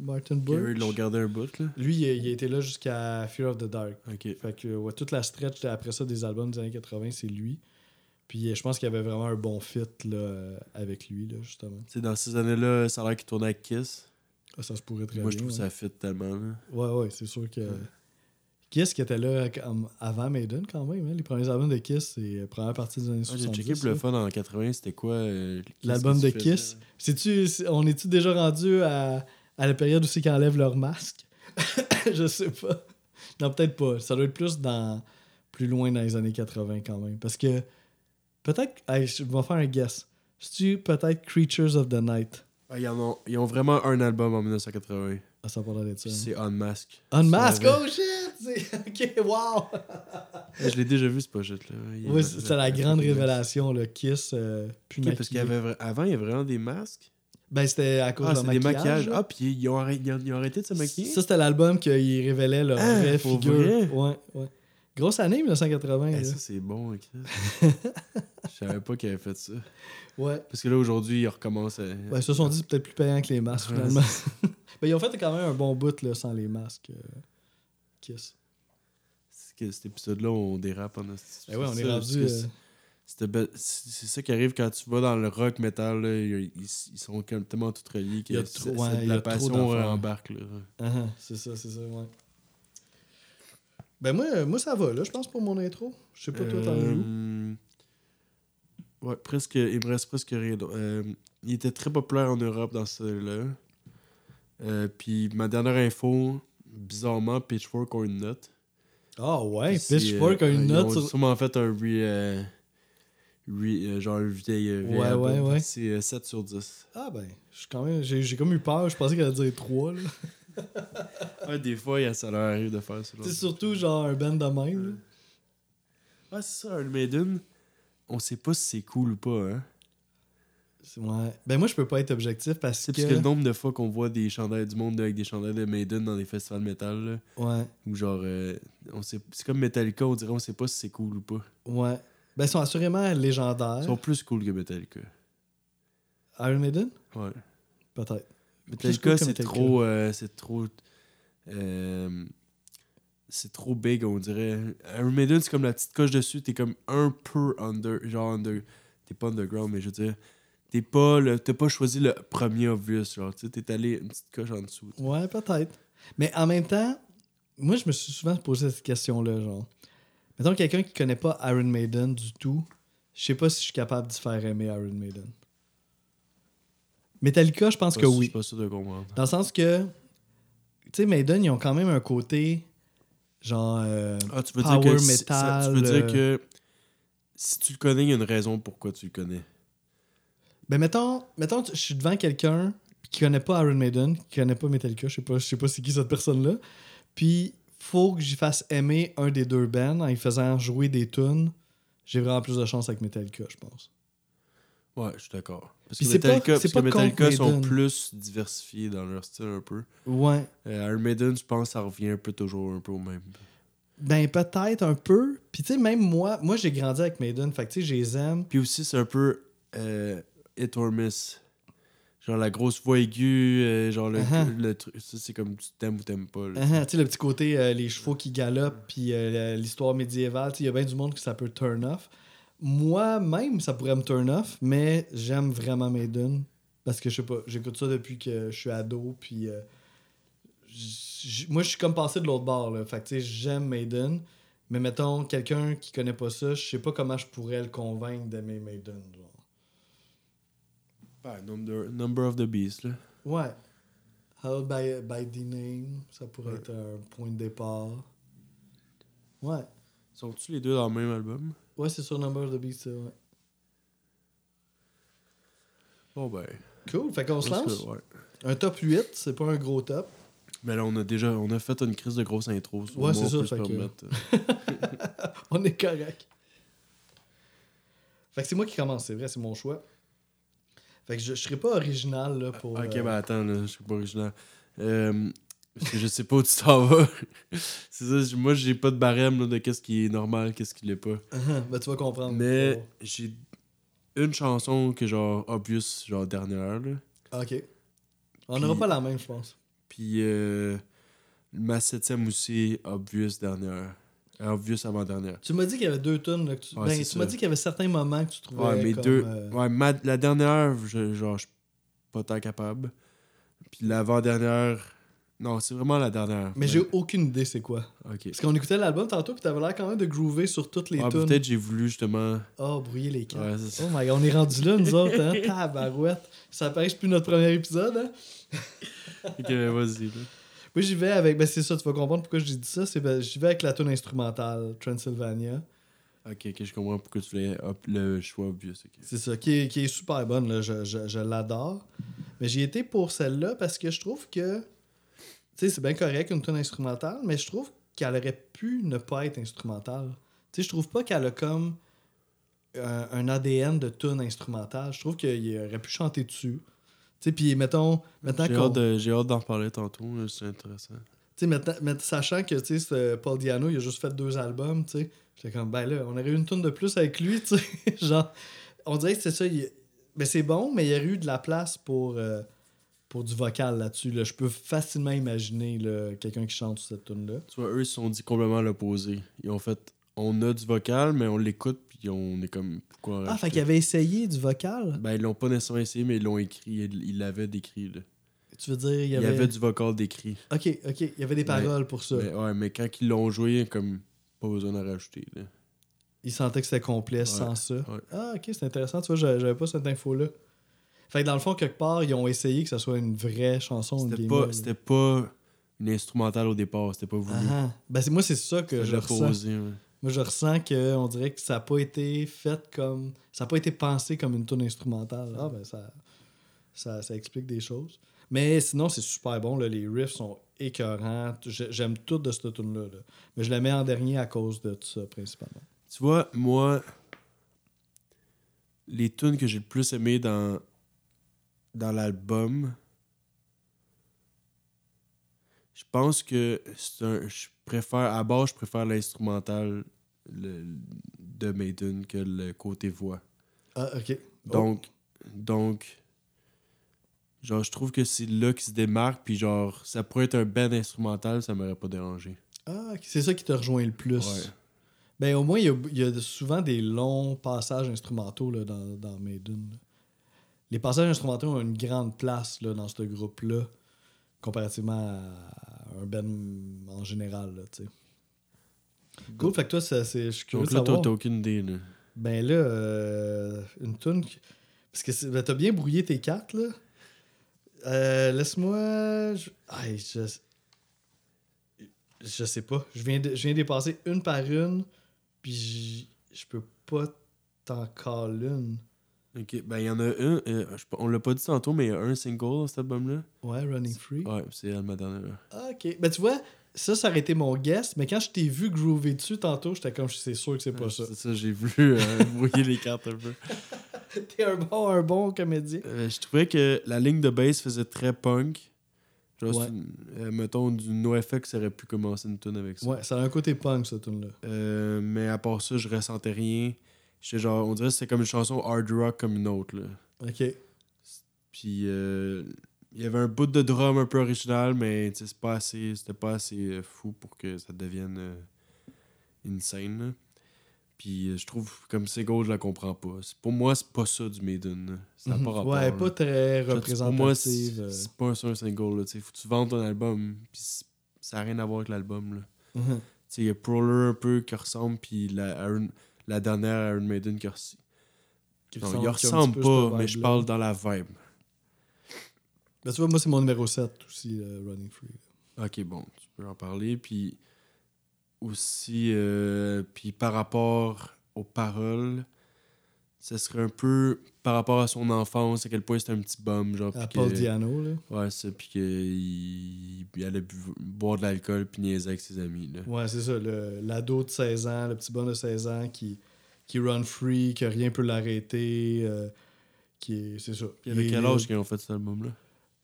B: Martin
A: eux,
B: Birch.
A: ils l'ont gardé un bout, là.
B: Lui, il, il a été là jusqu'à Fear of the Dark. Fait que ouais, toute la stretch après ça des albums des années 80, c'est lui. Puis je pense qu'il y avait vraiment un bon fit là, avec lui, là, justement.
A: Sais, dans ces années-là, ça a l'air qu'ils tournaient avec Kiss.
B: Ah, ça se pourrait très
A: Moi,
B: bien.
A: je trouve
B: ouais.
A: ça fit tellement. Là.
B: Ouais, ouais, c'est sûr que. Kiss qui était là comme avant Maiden quand même. hein. Les premiers albums de Kiss, c'est la première partie des années
A: Ouais, J'ai
B: 70.
A: checké pour le fun en 80, c'était quoi euh,
B: L'album de Kiss. c'est- on est-tu déjà rendu à, à la période où c'est qu'ils enlèvent leur masque? Je sais pas. Non, peut-être pas. Ça doit être plus dans plus loin dans les années 80 quand même. Parce que peut-être. je vais faire un guess. C'est-tu peut-être Creatures of the Night?
A: Ah, ils, en ont, ils ont vraiment un album en 1980.
B: Ah, ça parle ça.
A: Puis c'est Unmask.
B: Unmask, oh shit! Ok, wow!
A: Je l'ai déjà vu, ce pochette-là.
B: Oui, c'était la grande révélation, le Kiss. euh,
A: Ok, parce qu'il y
B: maquillé.
A: avait vra- avant, il y avait vraiment des masques?
B: Ben, c'était à cause
A: Ah,
B: de
A: des
B: maquillage.
A: maquillages. Ah, puis ils ont, arrêté, ils ont- ils ont arrêté de se maquiller?
B: Ça, c'était l'album qui révélait leur
A: Ah,
B: vraie figure.
A: vrai?
B: Ouais, ouais. Grosse année, 1980.
A: Eh, ça, c'est bon. ok. Je savais pas qu'il avait fait ça.
B: Ouais.
A: Parce que là, aujourd'hui, il recommence à.
B: Ben, ils se sont dit c'est peut-être plus payant que les masques,
A: Ouais,
B: finalement. ben, ils ont fait quand même un bon bout là, sans les masques. Kiss.
A: C'est que cet épisode-là, on dérape en esti.
B: Ben ouais, on
A: C'est
B: est
A: ça,
B: rendu. euh,
A: c'est- ça qui arrive quand tu vas dans le rock metal. Là, ils, sont tellement tous reliés que
B: trop- ouais,
A: la passion embarque.
B: Ah, c'est ça, c'est ça, ouais. Ben, moi, moi, ça va, là, je pense, pour mon intro. Je sais pas, toi, t'en?
A: Euh, Ouais, presque. Il me reste presque rien. Euh, il était très populaire en Europe dans ce là Euh, Puis ma dernière info, bizarrement, Pitchfork ont une note.
B: Ah, ouais,
A: Puis
B: Pitchfork a
A: euh,
B: une
A: ils
B: note
A: ont
B: sur.
A: sûrement fait un re, euh, re- euh, genre un vieil, euh, vieil
B: Ouais,
A: album.
B: ouais, ouais.
A: C'est euh, 7 sur 10.
B: Ah, ben. J'ai comme eu peur, je pensais qu'elle allait dire 3, là.
A: Ouais, des fois, a- ça leur arrive de faire ça.
B: C'est surtout genre un band de même, là.
A: Ouais, c'est ça, Iron Maiden. On sait pas si c'est cool ou pas, hein.
B: Ouais. Ben, moi, je peux pas être objectif parce
A: C'est
B: que.
A: parce que le nombre de fois qu'on voit des chandails du monde avec des chandails de Maiden dans des festivals métal, là,
B: Ouais.
A: ou genre, euh, on sait, c'est comme Metallica, on dirait on sait pas si c'est cool ou pas.
B: Ouais. Ben, ils sont assurément légendaires.
A: Ils sont plus cool que Metallica.
B: Iron Maiden?
A: Ouais.
B: Peut-être.
A: Metallica,
B: cool
A: c'est trop. euh, c'est trop. euh, c'est trop big, on dirait. Iron Maiden, c'est comme la petite coche dessus, t'es comme un peu under. Genre under. T'es pas underground, mais je veux dire. T'es pas le, pas choisi le premier obvious, genre. Tu t'es allé une petite coche en dessous.
B: Ouais, peut-être. Mais en même temps, moi, je me suis souvent posé cette question-là, genre. Mettons quelqu'un qui connaît pas Iron Maiden du tout, je sais pas si je suis capable d'y faire aimer Iron Maiden. Metallica, je pense que
A: sûr- Je
B: oui.
A: suis pas sûr de comprendre.
B: Dans le sens que, tu sais, Maiden, ils ont quand même un côté, genre, euh,
A: Ah, tu veux
B: Power
A: dire que. si- ça- tu veux
B: metal,
A: dire que. Si tu le connais, il y a une raison pourquoi tu le connais.
B: Ben, mettons, mettons je suis devant quelqu'un qui connaît pas Iron Maiden, qui connaît pas Metallica, je sais pas, je sais pas c'est qui cette personne-là. Puis, faut que j'y fasse aimer un des deux bands en y faisant jouer des tunes. J'ai vraiment plus de chance avec Metallica, je pense.
A: Ouais, je suis d'accord. Parce
B: Puis
A: que
B: pas-
A: Metallica,
B: c'est
A: parce que
B: pas
A: Metallica sont plus diversifiés dans leur style un peu.
B: Ouais.
A: Euh, Iron Maiden, je pense ça revient un peu toujours un peu au même.
B: Ben, peut-être un peu. Puis, tu sais, même moi, moi, j'ai grandi avec Maiden. Fait que, tu sais, je les aime.
A: Puis aussi, c'est un peu euh, hit or miss. Genre la grosse voix aiguë, euh, genre le,
B: Uh-huh.
A: le truc. Ça, c'est comme tu t'aimes ou t'aimes pas.
B: Uh-huh, tu sais, le petit côté, euh, les chevaux qui galopent, puis euh, l'histoire médiévale, tu sais, il y a bien du monde que ça peut turn off. Moi-même, ça pourrait me turn off, mais j'aime vraiment Maiden. Parce que je sais pas, j'écoute ça depuis que je suis ado, puis moi, je suis comme passé de l'autre bord, là. Fait que, tu sais, j'aime Maiden, mais mettons, quelqu'un qui connaît pas ça, je sais pas comment je pourrais le convaincre d'aimer Maiden, genre.
A: Ben, number, number of the Beast, là.
B: Ouais. Held by, by the name, ça pourrait être un point de départ. Ouais.
A: Sont-tu les deux dans le même album?
B: Ouais, c'est sur Number of the Beast, ça, ouais.
A: Bon, ben.
B: Cool, fait qu'on se
A: que,
B: lance?
A: ouais.
B: Un top 8, c'est pas un gros top.
A: Mais là, on a déjà on a fait une crise de grosse intro. so
B: Ouais, c'est ça, fait que- On est correct. Fait que c'est moi qui commence, c'est vrai, c'est mon choix. Fait que je, je serai pas original là, pour.
A: Ok,
B: euh,
A: ben attends, là, je suis pas original. Euh, parce que je sais pas où tu t'en vas. c'est ça, moi j'ai pas de barème là, de qu'est-ce qui est normal, qu'est-ce qui l'est pas.
B: ben, tu vas comprendre.
A: Mais j'ai une chanson que genre obvious, genre dernière là.
B: Ok. On n'aura pas la même, je pense.
A: Puis euh, ma septième aussi, obvious dernière. Obvious avant-dernière.
B: Tu m'as dit qu'il y avait deux tonnes. Tu
A: Ouais,
B: ben, tu m'as dit qu'il y avait certains moments que tu trouvais.
A: Ouais, mais
B: comme,
A: deux.
B: euh,
A: Ouais, ma- la dernière, je, genre, je suis pas tant capable. Puis l'avant-dernière. Non, c'est vraiment la dernière.
B: Mais j'ai aucune idée c'est quoi.
A: Ok.
B: Parce qu'on écoutait l'album tantôt, puis t'avais l'air quand même de groover sur toutes les
A: Ah,
B: tunes.
A: Peut-être j'ai voulu justement.
B: Oh, brouiller les cartes.
A: Ouais.
B: Oh my god, on est rendu là, nous autres, hein? Tabarouette. Ça paraît que c'est plus notre premier épisode, hein?
A: Ok, vas-y. là.
B: Moi, j'y vais avec. Ben, c'est ça, tu vas comprendre pourquoi j'ai dit ça. C'est ben, j'y vais avec la tune instrumentale, Transylvania.
A: Ok, ok, je comprends pourquoi tu voulais hop, le choix obvious. ok.
B: C'est ça, qui est, qui est super bonne, là. Je, je- je l'adore. Mais j'ai été pour celle-là parce que je trouve que. Tu sais, c'est bien correct, une tune instrumentale, mais je trouve qu'elle aurait pu ne pas être instrumentale. Tu sais, je trouve pas qu'elle a comme un, un ADN de tune instrumentale. Je trouve qu'il aurait pu chanter dessus. Tu sais, puis mettons, maintenant
A: J'ai hâte, de- hâte d'en reparler tantôt, là, c'est intéressant.
B: Tu sais, maintenant- maintenant- sachant que, tu sais, ce Paul Diano, il a juste fait deux albums, tu sais. J'étais comme, ben là, on aurait eu une tonne de plus avec lui, tu sais. Genre, on dirait que c'est ça. il- Ben, c'est bon, mais il y a eu de la place pour, euh, pour du vocal là-dessus. Là. Je peux facilement imaginer là, quelqu'un qui chante sur cette tune-là.
A: Tu vois, eux, ils se sont dit complètement l'opposé. Ils ont fait. On a du vocal, mais on l'écoute, puis on est comme. Pourquoi
B: Ah, fait
A: rajouter?
B: qu'il avait essayé du vocal?
A: Ben, ils l'ont pas nécessairement essayé, mais ils l'ont écrit. Ils ils l'avaient décrit, là.
B: Tu veux dire, il y
A: Il y
B: avait.
A: avait du vocal décrit.
B: Ok, ok, il y avait des paroles pour ça.
A: Mais, ouais, mais quand ils l'ont joué, comme. Pas besoin d'en rajouter, là.
B: Il sentait que c'était complet sans ça.
A: ouais.
B: Ah, ok, c'est intéressant. Tu vois, j'avais pas cette info-là. Fait que dans le fond, quelque part, ils ont essayé que ça soit une vraie chanson.
A: C'était pas, c'était pas une instrumentale au départ, c'était pas voulu.
B: Ah, ah. Ben, c'est- moi, c'est ça que je ressens.
A: posé, ouais.
B: Moi, je ressens que on dirait que ça n'a pas été fait comme. Ça n'a pas été pensé comme une tune instrumentale. Ah, ben, ça, ça, ça explique des choses. Mais sinon, c'est super bon. Les riffs sont écœurants. J'ai- J'aime tout de cette tune-là. là. Mais je la mets en dernier à cause de tout ça, principalement.
A: Tu vois, moi, les tunes que j'ai le plus aimé dans, dans l'album, je pense que c'est un. Je préfère. À base, je préfère l'instrumental le- de Maiden que le côté voix.
B: Ah, ok.
A: Donc, donc, genre, je trouve que c'est là qu'il se démarque, puis genre, ça pourrait être un band instrumental, ça m'aurait pas dérangé.
B: Ah, c'est ça qui te rejoint le plus.
A: Ouais.
B: Ben, au moins, il y a, il y a souvent des longs passages instrumentaux là, dans, dans Maiden. Les passages instrumentaux ont une grande place là, dans ce groupe-là, comparativement à un band en général. Là, tu sais. cool, fait que toi, c'est, je suis curieux
A: Donc
B: de
A: là,
B: savoir.
A: t'as aucune idée, là.
B: Ben là, euh, une qui- Parce que ben, t'as bien brouillé tes cartes, là. Euh, laisse-moi. Je... Aïe, je... je sais pas. Je viens, de... je viens de les passer une par une, puis je peux pas t'en caler une.
A: Ok, ben il y en a un, euh, je- on l'a pas dit tantôt, mais il y a un single dans cet album-là.
B: Ouais, Running Free.
A: Ouais, c'est elle, ma dernière.
B: Ah, ok. Ben tu vois, ça, ça aurait été mon guess, mais quand je t'ai vu groover dessus tantôt, j'étais comme, c'est sûr que c'est pas ça.
A: C'est ça, j'ai voulu euh, brouiller les cartes un peu.
B: T'es un bon, un bon comédien.
A: Euh, je trouvais que la ligne de bass faisait très punk. Genre,
B: Ouais.
A: une- euh, mettons, du NoFX aurait pu commencer une tune avec ça.
B: Ouais, ça a un côté punk, cette tune-là.
A: Mais à part ça, je ressentais rien. Genre, on dirait que c'était comme une chanson hard rock comme une autre. Là.
B: Ok.
A: Puis euh, il y avait un bout de drum un peu original, mais c'est pas assez, c'était pas assez euh, fou pour que ça devienne euh, insane. là. Puis euh, je trouve comme single, je la comprends pas. C'est- Pour moi, c'est pas ça du Maiden. là. Ça n'a
B: Mhm.
A: pas rapport.
B: ouais,
A: là.
B: pas très
A: tu- Pour moi, c'est
B: représentative.
A: c'est pas ça un single. Là, faut que tu vendes ton album. Puis c'est- ça n'a rien à voir avec l'album. là.
B: Mhm.
A: Il y a Prowler un peu qui ressemble, puis la, Iron- la dernière Iron Maiden qui ressemble.
B: Qui
A: Non,
B: ressemble-
A: il
B: qui a un
A: ressemble pas, mais je parle dans la vibe.
B: Ben, tu vois, moi, c'est mon numéro 7 aussi, euh, Running Free.
A: Ok, bon, tu peux en parler. Puis aussi, euh, puis par rapport aux paroles, ce serait un peu par rapport à son enfance, à quel point c'était un petit bum. Genre,
B: À Paul
A: que-
B: Diano, là.
A: Ouais, ça, puis qu'il il allait boire de l'alcool puis niaiser avec ses amis. Là.
B: Ouais, c'est ça. le- L'ado de 16 ans, le petit bon de 16 ans qui, qui run free, que rien peut l'arrêter. euh, qui est- c'est ça.
A: Puis il avait
B: est
A: quel âge qu'ils ont fait cet album-là?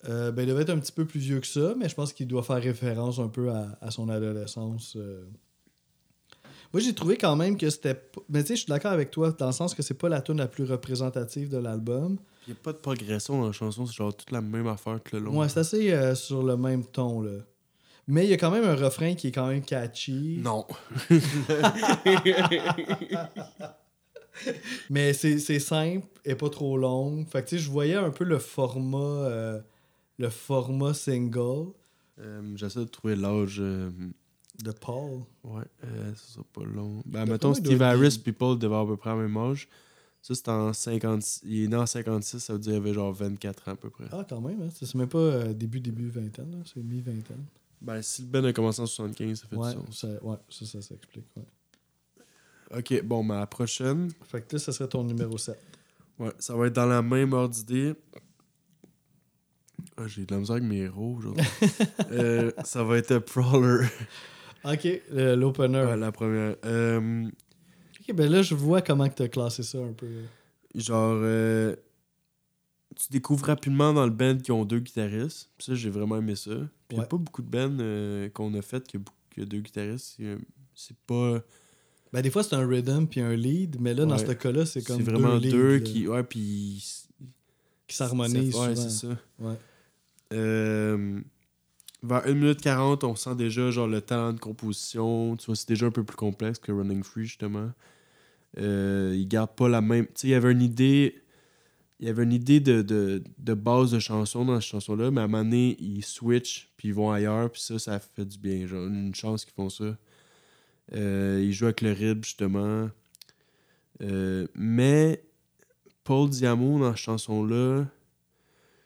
B: Euh, ben, il devait être un petit peu plus vieux que ça, mais je pense qu'il doit faire référence un peu à, à son adolescence. euh. Moi, j'ai trouvé quand même que c'était. Mais tu sais, je suis d'accord avec toi, dans le sens que c'est pas la tune la plus représentative de l'album.
A: Il n'y a pas de progression dans la chanson, c'est genre toute la même affaire tout le long.
B: Ouais, c'est assez euh, sur le même ton, là. Mais il y a quand même un refrain qui est quand même catchy.
A: Non.
B: Mais c'est c'est simple et pas trop long. Fait que tu sais, je voyais un peu le format. euh, le format single
A: Euh, J'essaie de trouver l'âge.
B: De Paul.
A: Ouais, euh, ça sera pas long. Ben, mettons, Steve Harris puis Paul devaient avoir à peu près le même âge. Ça, c'était en 56. Il est né en 56, ça veut dire qu'il avait genre 24 ans à peu près.
B: Ah, quand même, hein. C'est même pas euh, début, début vingtaine, là. C'est mi-vingtaine.
A: Ben, si le Ben a commencé en 75, ça fait
B: Ouais,
A: du sens.
B: ça, ouais, ça, ça s'explique. Ouais.
A: Ok, bon, ben, la prochaine.
B: Fait que là, ça serait ton numéro 7.
A: Ouais, ça va être dans la même ordre d'idée. Ah, j'ai de la misère avec mes héros aujourd'hui. Euh, ça va être Prowler,
B: Ok, le- l'opener.
A: ouais, la première. Euh,
B: Ok, ben là, je vois comment tu as classé ça un peu.
A: genre, euh, tu découvres rapidement dans le band qu'ils ont deux guitaristes. Puis ça, j'ai vraiment aimé ça. Puis il n'y
B: Ouais.
A: a pas beaucoup de bands euh, qu'on a fait a deux guitaristes. C'est, C'est pas.
B: Ben, des fois, c'est un rhythm puis un lead, mais là, dans ce cas-là, c'est
A: C'est
B: comme
A: vraiment
B: deux,
A: deux,
B: leads, là,
A: qui. Ouais, puis.
B: qui s'harmonisent.
A: Ouais, c'est ça.
B: Ouais.
A: Euh, vers 1 minute 40, on sent déjà genre le talent de composition. Tu vois, c'est déjà un peu plus complexe que Running Free, justement. Euh, il garde pas la même. Tu sais, il y avait une idée. Il y avait une idée de, de, de base de chanson dans cette chanson-là, mais à un moment donné, ils switchent, puis ils vont ailleurs, puis ça, ça fait du bien. Genre, une chance qu'ils font ça. Euh, ils jouent avec le rythme, justement. Euh, mais Paul Diamo, dans cette chanson-là,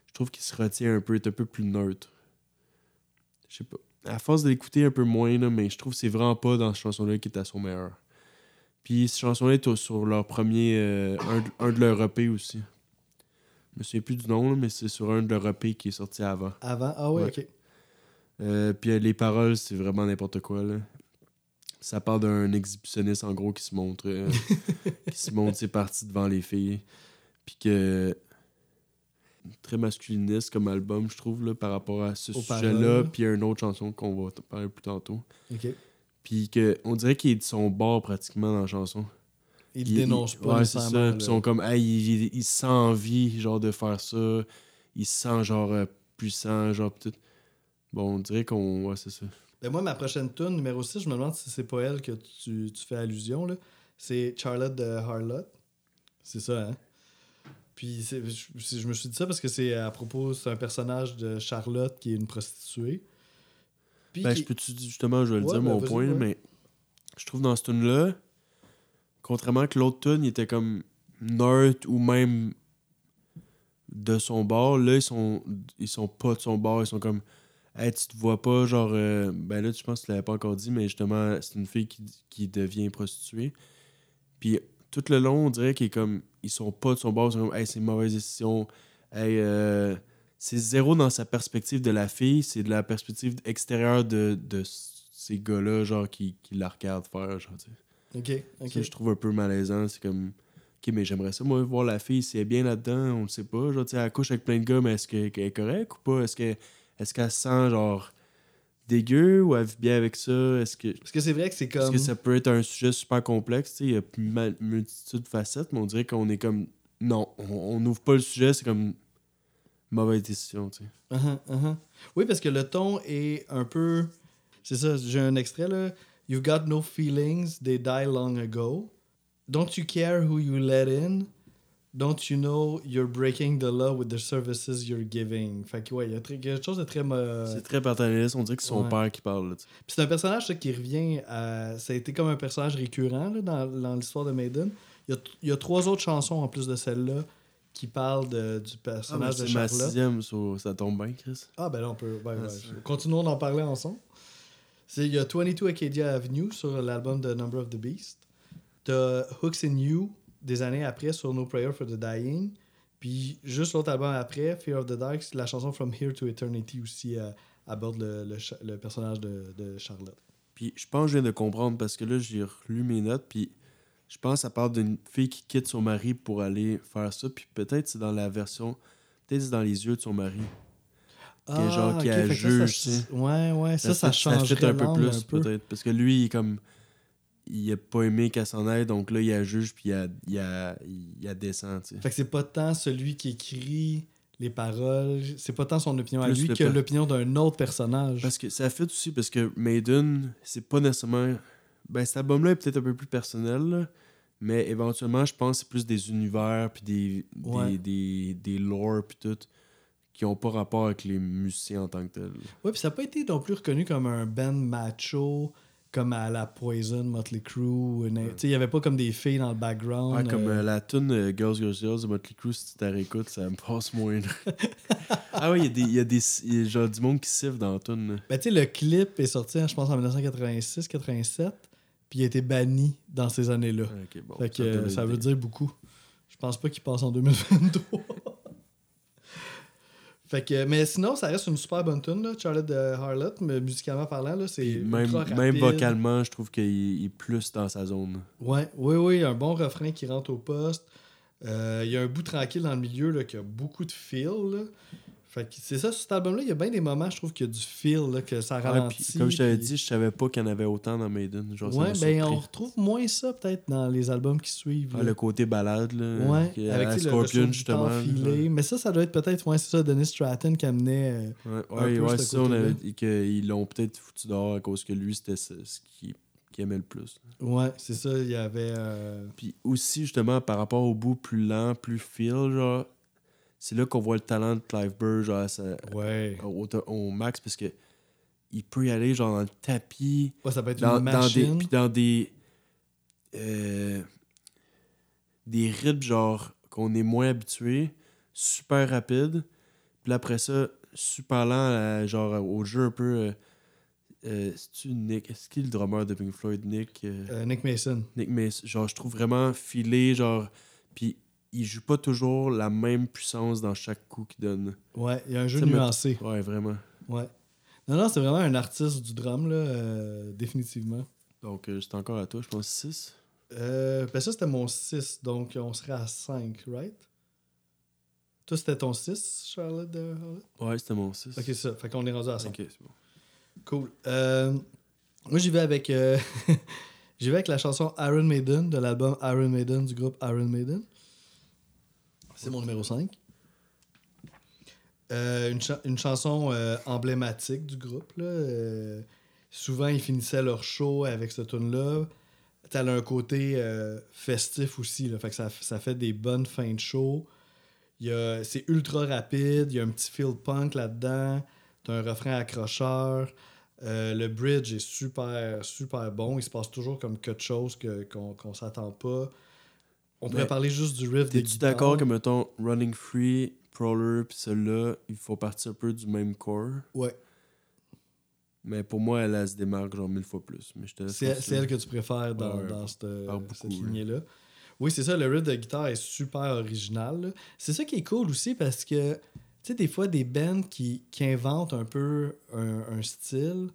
A: je trouve qu'il se retient un peu, est un peu plus neutre. Je sais pas. À force de l'écouter un peu moins, là, mais je trouve que c'est vraiment pas dans cette chanson-là qui est à son meilleur. Puis cette chanson-là est sur leur premier. euh, un, de- un de leurs EP aussi. Je me souviens plus du nom, là, mais c'est sur un de leurs EP qui est sorti avant.
B: Avant? Ah ouais,
A: Ouais.
B: ok.
A: Euh, puis euh, les paroles, c'est vraiment n'importe quoi. Là. Ça parle d'un exhibitionniste, en gros, qui se montre euh, qui se montre ses parties devant les filles. Puis que. Très masculiniste comme album, je trouve, là, par rapport à ce sujet-là. Puis à une autre chanson qu'on va parler plus tantôt.
B: Ok.
A: Puis que on dirait qu'il est de son bord pratiquement dans la chanson.
B: Il dénonce pas
A: Ouais, c'est ça. ils sont comme, hey, il, il- il se sent envie, genre, de faire ça. Il se sent, genre, euh, puissant, genre, tout. Bon, on dirait qu'on. Ouais, c'est ça.
B: Ben moi, ma prochaine tune, numéro 6, je me demande si c'est pas elle que tu, tu fais allusion. là. C'est Charlotte de Harlot. C'est ça, hein? Puis je, je me suis dit ça parce que c'est à propos, c'est un personnage de Charlotte qui est une prostituée. Puis
A: Ben,
B: qui-
A: je peux-tu justement, je vais le dire,
B: ben,
A: mon point,
B: ouais.
A: mais je trouve dans ce tune-là, contrairement que l'autre tune, il était comme neutre ou même de son bord, là, ils sont, ils sont pas de son bord, ils sont comme, hey, tu te vois pas, genre, euh, ben là, je pense que tu l'avais pas encore dit, mais justement, c'est une fille qui, qui devient prostituée. Puis tout le long, on dirait qu'ils est comme, ils sont pas de son bord, ils sont comme, hey, c'est une mauvaise décision, hey, euh, c'est zéro dans sa perspective de la fille, c'est de la perspective extérieure de, de ces gars-là, genre, qui, qui la regardent faire, genre, tu sais.
B: Ok, ok.
A: Ça, je trouve un peu malaisant. C'est comme, ok, mais j'aimerais ça, moi, voir la fille, si elle est bien là-dedans, on le sait pas. Genre, tu sais, elle couche avec plein de gars, mais est-ce que- qu'elle est correcte ou pas? Est-ce que- est-ce qu'elle se sent, genre, dégueu ou elle vit bien avec ça? Est-ce que.
B: Parce que c'est vrai que c'est
A: Parce
B: comme.
A: que ça peut être un sujet super complexe, tu sais, il y a une multitude de facettes, mais on dirait qu'on est comme, non, on n'ouvre pas le sujet, c'est comme mauvaise décision, tu sais.
B: Uh-huh, uh-huh. Oui, parce que le ton est un peu. C'est ça, j'ai un extrait là. You've got no feelings, they die long ago. Don't you care who you let in? Don't you know you're breaking the law with the services you're giving? Fait que ouais, il y a très- quelque chose de très.
A: C'est très paternaliste, on dirait que c'est son
B: ouais.
A: père qui parle,
B: c'est un personnage ça, qui revient à. Ça a été comme un personnage récurrent là, dans, dans l'histoire de Maiden. Il y, a, il y a trois autres chansons en plus de celle-là qui parlent de- du
A: Ah,
B: personnage de
A: c'est ma
B: Charlotte.
A: sixième, so- ça tombe bien, Chris.
B: Ah, ben là, on peut. ouais,
A: Ah,
B: ouais. Continuons d'en parler ensemble. Il y a 22 Acadia Avenue sur l'album de Number of the Beast. T'as Hooks in You des années après sur No Prayer for the Dying. Puis juste l'autre album après, Fear of the Dark, la chanson From Here to Eternity aussi euh, aborde le, le, le personnage de, de Charlotte.
A: Puis je pense que je viens de comprendre parce que là, j'ai relu mes notes. Puis je pense que ça parle d'une fille qui quitte son mari pour aller faire ça. Puis peut-être c'est dans la version. Peut-être c'est dans les yeux de son mari. Que genre qui
B: Ah,
A: a juge,
B: ça. Ouais, ouais, ça, ça,
A: fit-
B: change
A: fit un peu plus, peut-être. Parce que lui, il est comme. Il a pas aimé qu'elle s'en aille, donc là, il a juge, puis il a, il a, il a descend, tu sais.
B: Fait que c'est pas tant celui qui écrit les paroles, c'est pas tant son opinion à lui que l'opinion d'un autre personnage.
A: Parce que ça fait aussi, parce que Maiden, c'est pas nécessairement. Ben, cet album-là est peut-être un peu plus personnel, là, mais éventuellement, je pense que c'est plus des univers, puis des, des, des, des lore, puis tout, qui ont pas rapport avec les musiciens en tant que tels.
B: Ouais, puis ça n'a pas été non plus reconnu comme un band macho, comme à la Poison, Motley Crue. il y avait pas comme des filles dans le background.
A: Ouais, comme
B: euh,
A: euh, la tune euh, Girls, Girls, Girls de Motley Crue, si tu réécoutes, ça me passe moins. ah ouais, il y a des, il y a des il y a genre du monde qui siffle dans la tune.
B: Ben, tu sais, le clip est sorti, je pense, en 1986-87, puis il a été banni dans ces années-là.
A: Ah, bon,
B: que
A: ça
B: ça veut dire beaucoup. Je pense pas qu'il passe en 2023. Fait que, mais sinon, ça reste une super bonne tune, là, Charlotte de Harlot, mais musicalement parlant, là, c'est.
A: Même, même vocalement, je trouve qu'il il est plus dans sa zone.
B: Ouais, oui, oui, un bon refrain qui rentre au poste. Euh, Il y a un bout tranquille dans le milieu là, qui a beaucoup de feel. Là. C'est ça, sur cet album-là, il y a bien des moments, je trouve, qu'il y a du feel, là, que ça ralentit.
A: comme je t'avais dit, je savais pas qu'il y en avait autant dans Maiden. Genre,
B: Ouais, ben on retrouve moins ça peut-être dans les albums qui suivent.
A: Ah, le côté balade, là.
B: Ouais,
A: qui-
B: avec sais, le-
A: Scorpion,
B: le
A: justement.
B: filé. Mais ça, ça doit être peut-être, ouais, c'est ça, Dennis Stratton qui amenait. euh,
A: Ouais, ça, on avait qu'ils l'ont peut-être foutu dehors à cause que lui, c'était ce, qu'il aimait le plus.
B: Ouais, c'est ça, il y avait. euh,
A: Puis aussi, justement, par rapport au bout plus lent, plus feel, genre, c'est là qu'on voit le talent de Clive Burr, genre,
B: Ouais.
A: au, au max, parce que il peut y aller, genre, dans le tapis,
B: Ouais, ça peut être
A: dans,
B: une
A: dans des, puis dans des. euh, des rythmes, genre, qu'on est moins habitué, super rapide. Puis après ça, super lent, euh, genre, au jeu un peu. euh, euh, C'est-tu Nick Est-ce qu'il est le drummer de Pink Floyd Nick euh,
B: Euh, Nick Mason.
A: Nick Mason, genre, je trouve vraiment filé, genre. Puis il joue pas toujours la même puissance dans chaque coup qu'il donne.
B: Ouais, il y a un jeu
A: me-
B: nuancé.
A: Ouais, vraiment.
B: Ouais. Non, non, c'est vraiment un artiste du drum, là, euh, définitivement.
A: Donc, euh, c'est encore à toi, je pense 6.
B: Euh, ben ça, c'était mon 6, donc on serait à 5, right? Toi, c'était ton 6, Charlotte? de?
A: Ouais, c'était mon 6.
B: Ok, ça. Fait qu'on est rendu à 5.
A: Ok, c'est bon.
B: Cool. Euh, moi, j'y vais avec... euh, j'y vais avec la chanson Iron Maiden de l'album Iron Maiden du groupe Iron Maiden. C'est mon numéro 5. Euh, une, cha- une chanson euh, emblématique du groupe. Euh, souvent, ils finissaient leur show avec ce tune-là. T'as un côté festif aussi. Là. Fait que ça, fait des bonnes fins de show. C'est ultra rapide. Il y a un petit feel punk là-dedans. T'as un refrain accrocheur. Le bridge est super, super bon. Il se passe toujours comme quelque chose qu'on qu'on s'attend pas. On pourrait parler juste du riff des guitares.
A: d'accord que, mettons, Running Free, Prowler, puis celle-là, il faut partir un peu du même corps?
B: Ouais.
A: Mais pour moi, elle, elle se démarque genre mille fois plus. Mais je te laisse
B: C'est elle que tu préfères dans,
A: Ouais,
B: dans cette, cette lignée-là. Oui, c'est ça, le riff de guitare est super original. C'est ça qui est cool aussi parce que, tu sais, des fois, des bands qui, qui inventent un peu un, un style,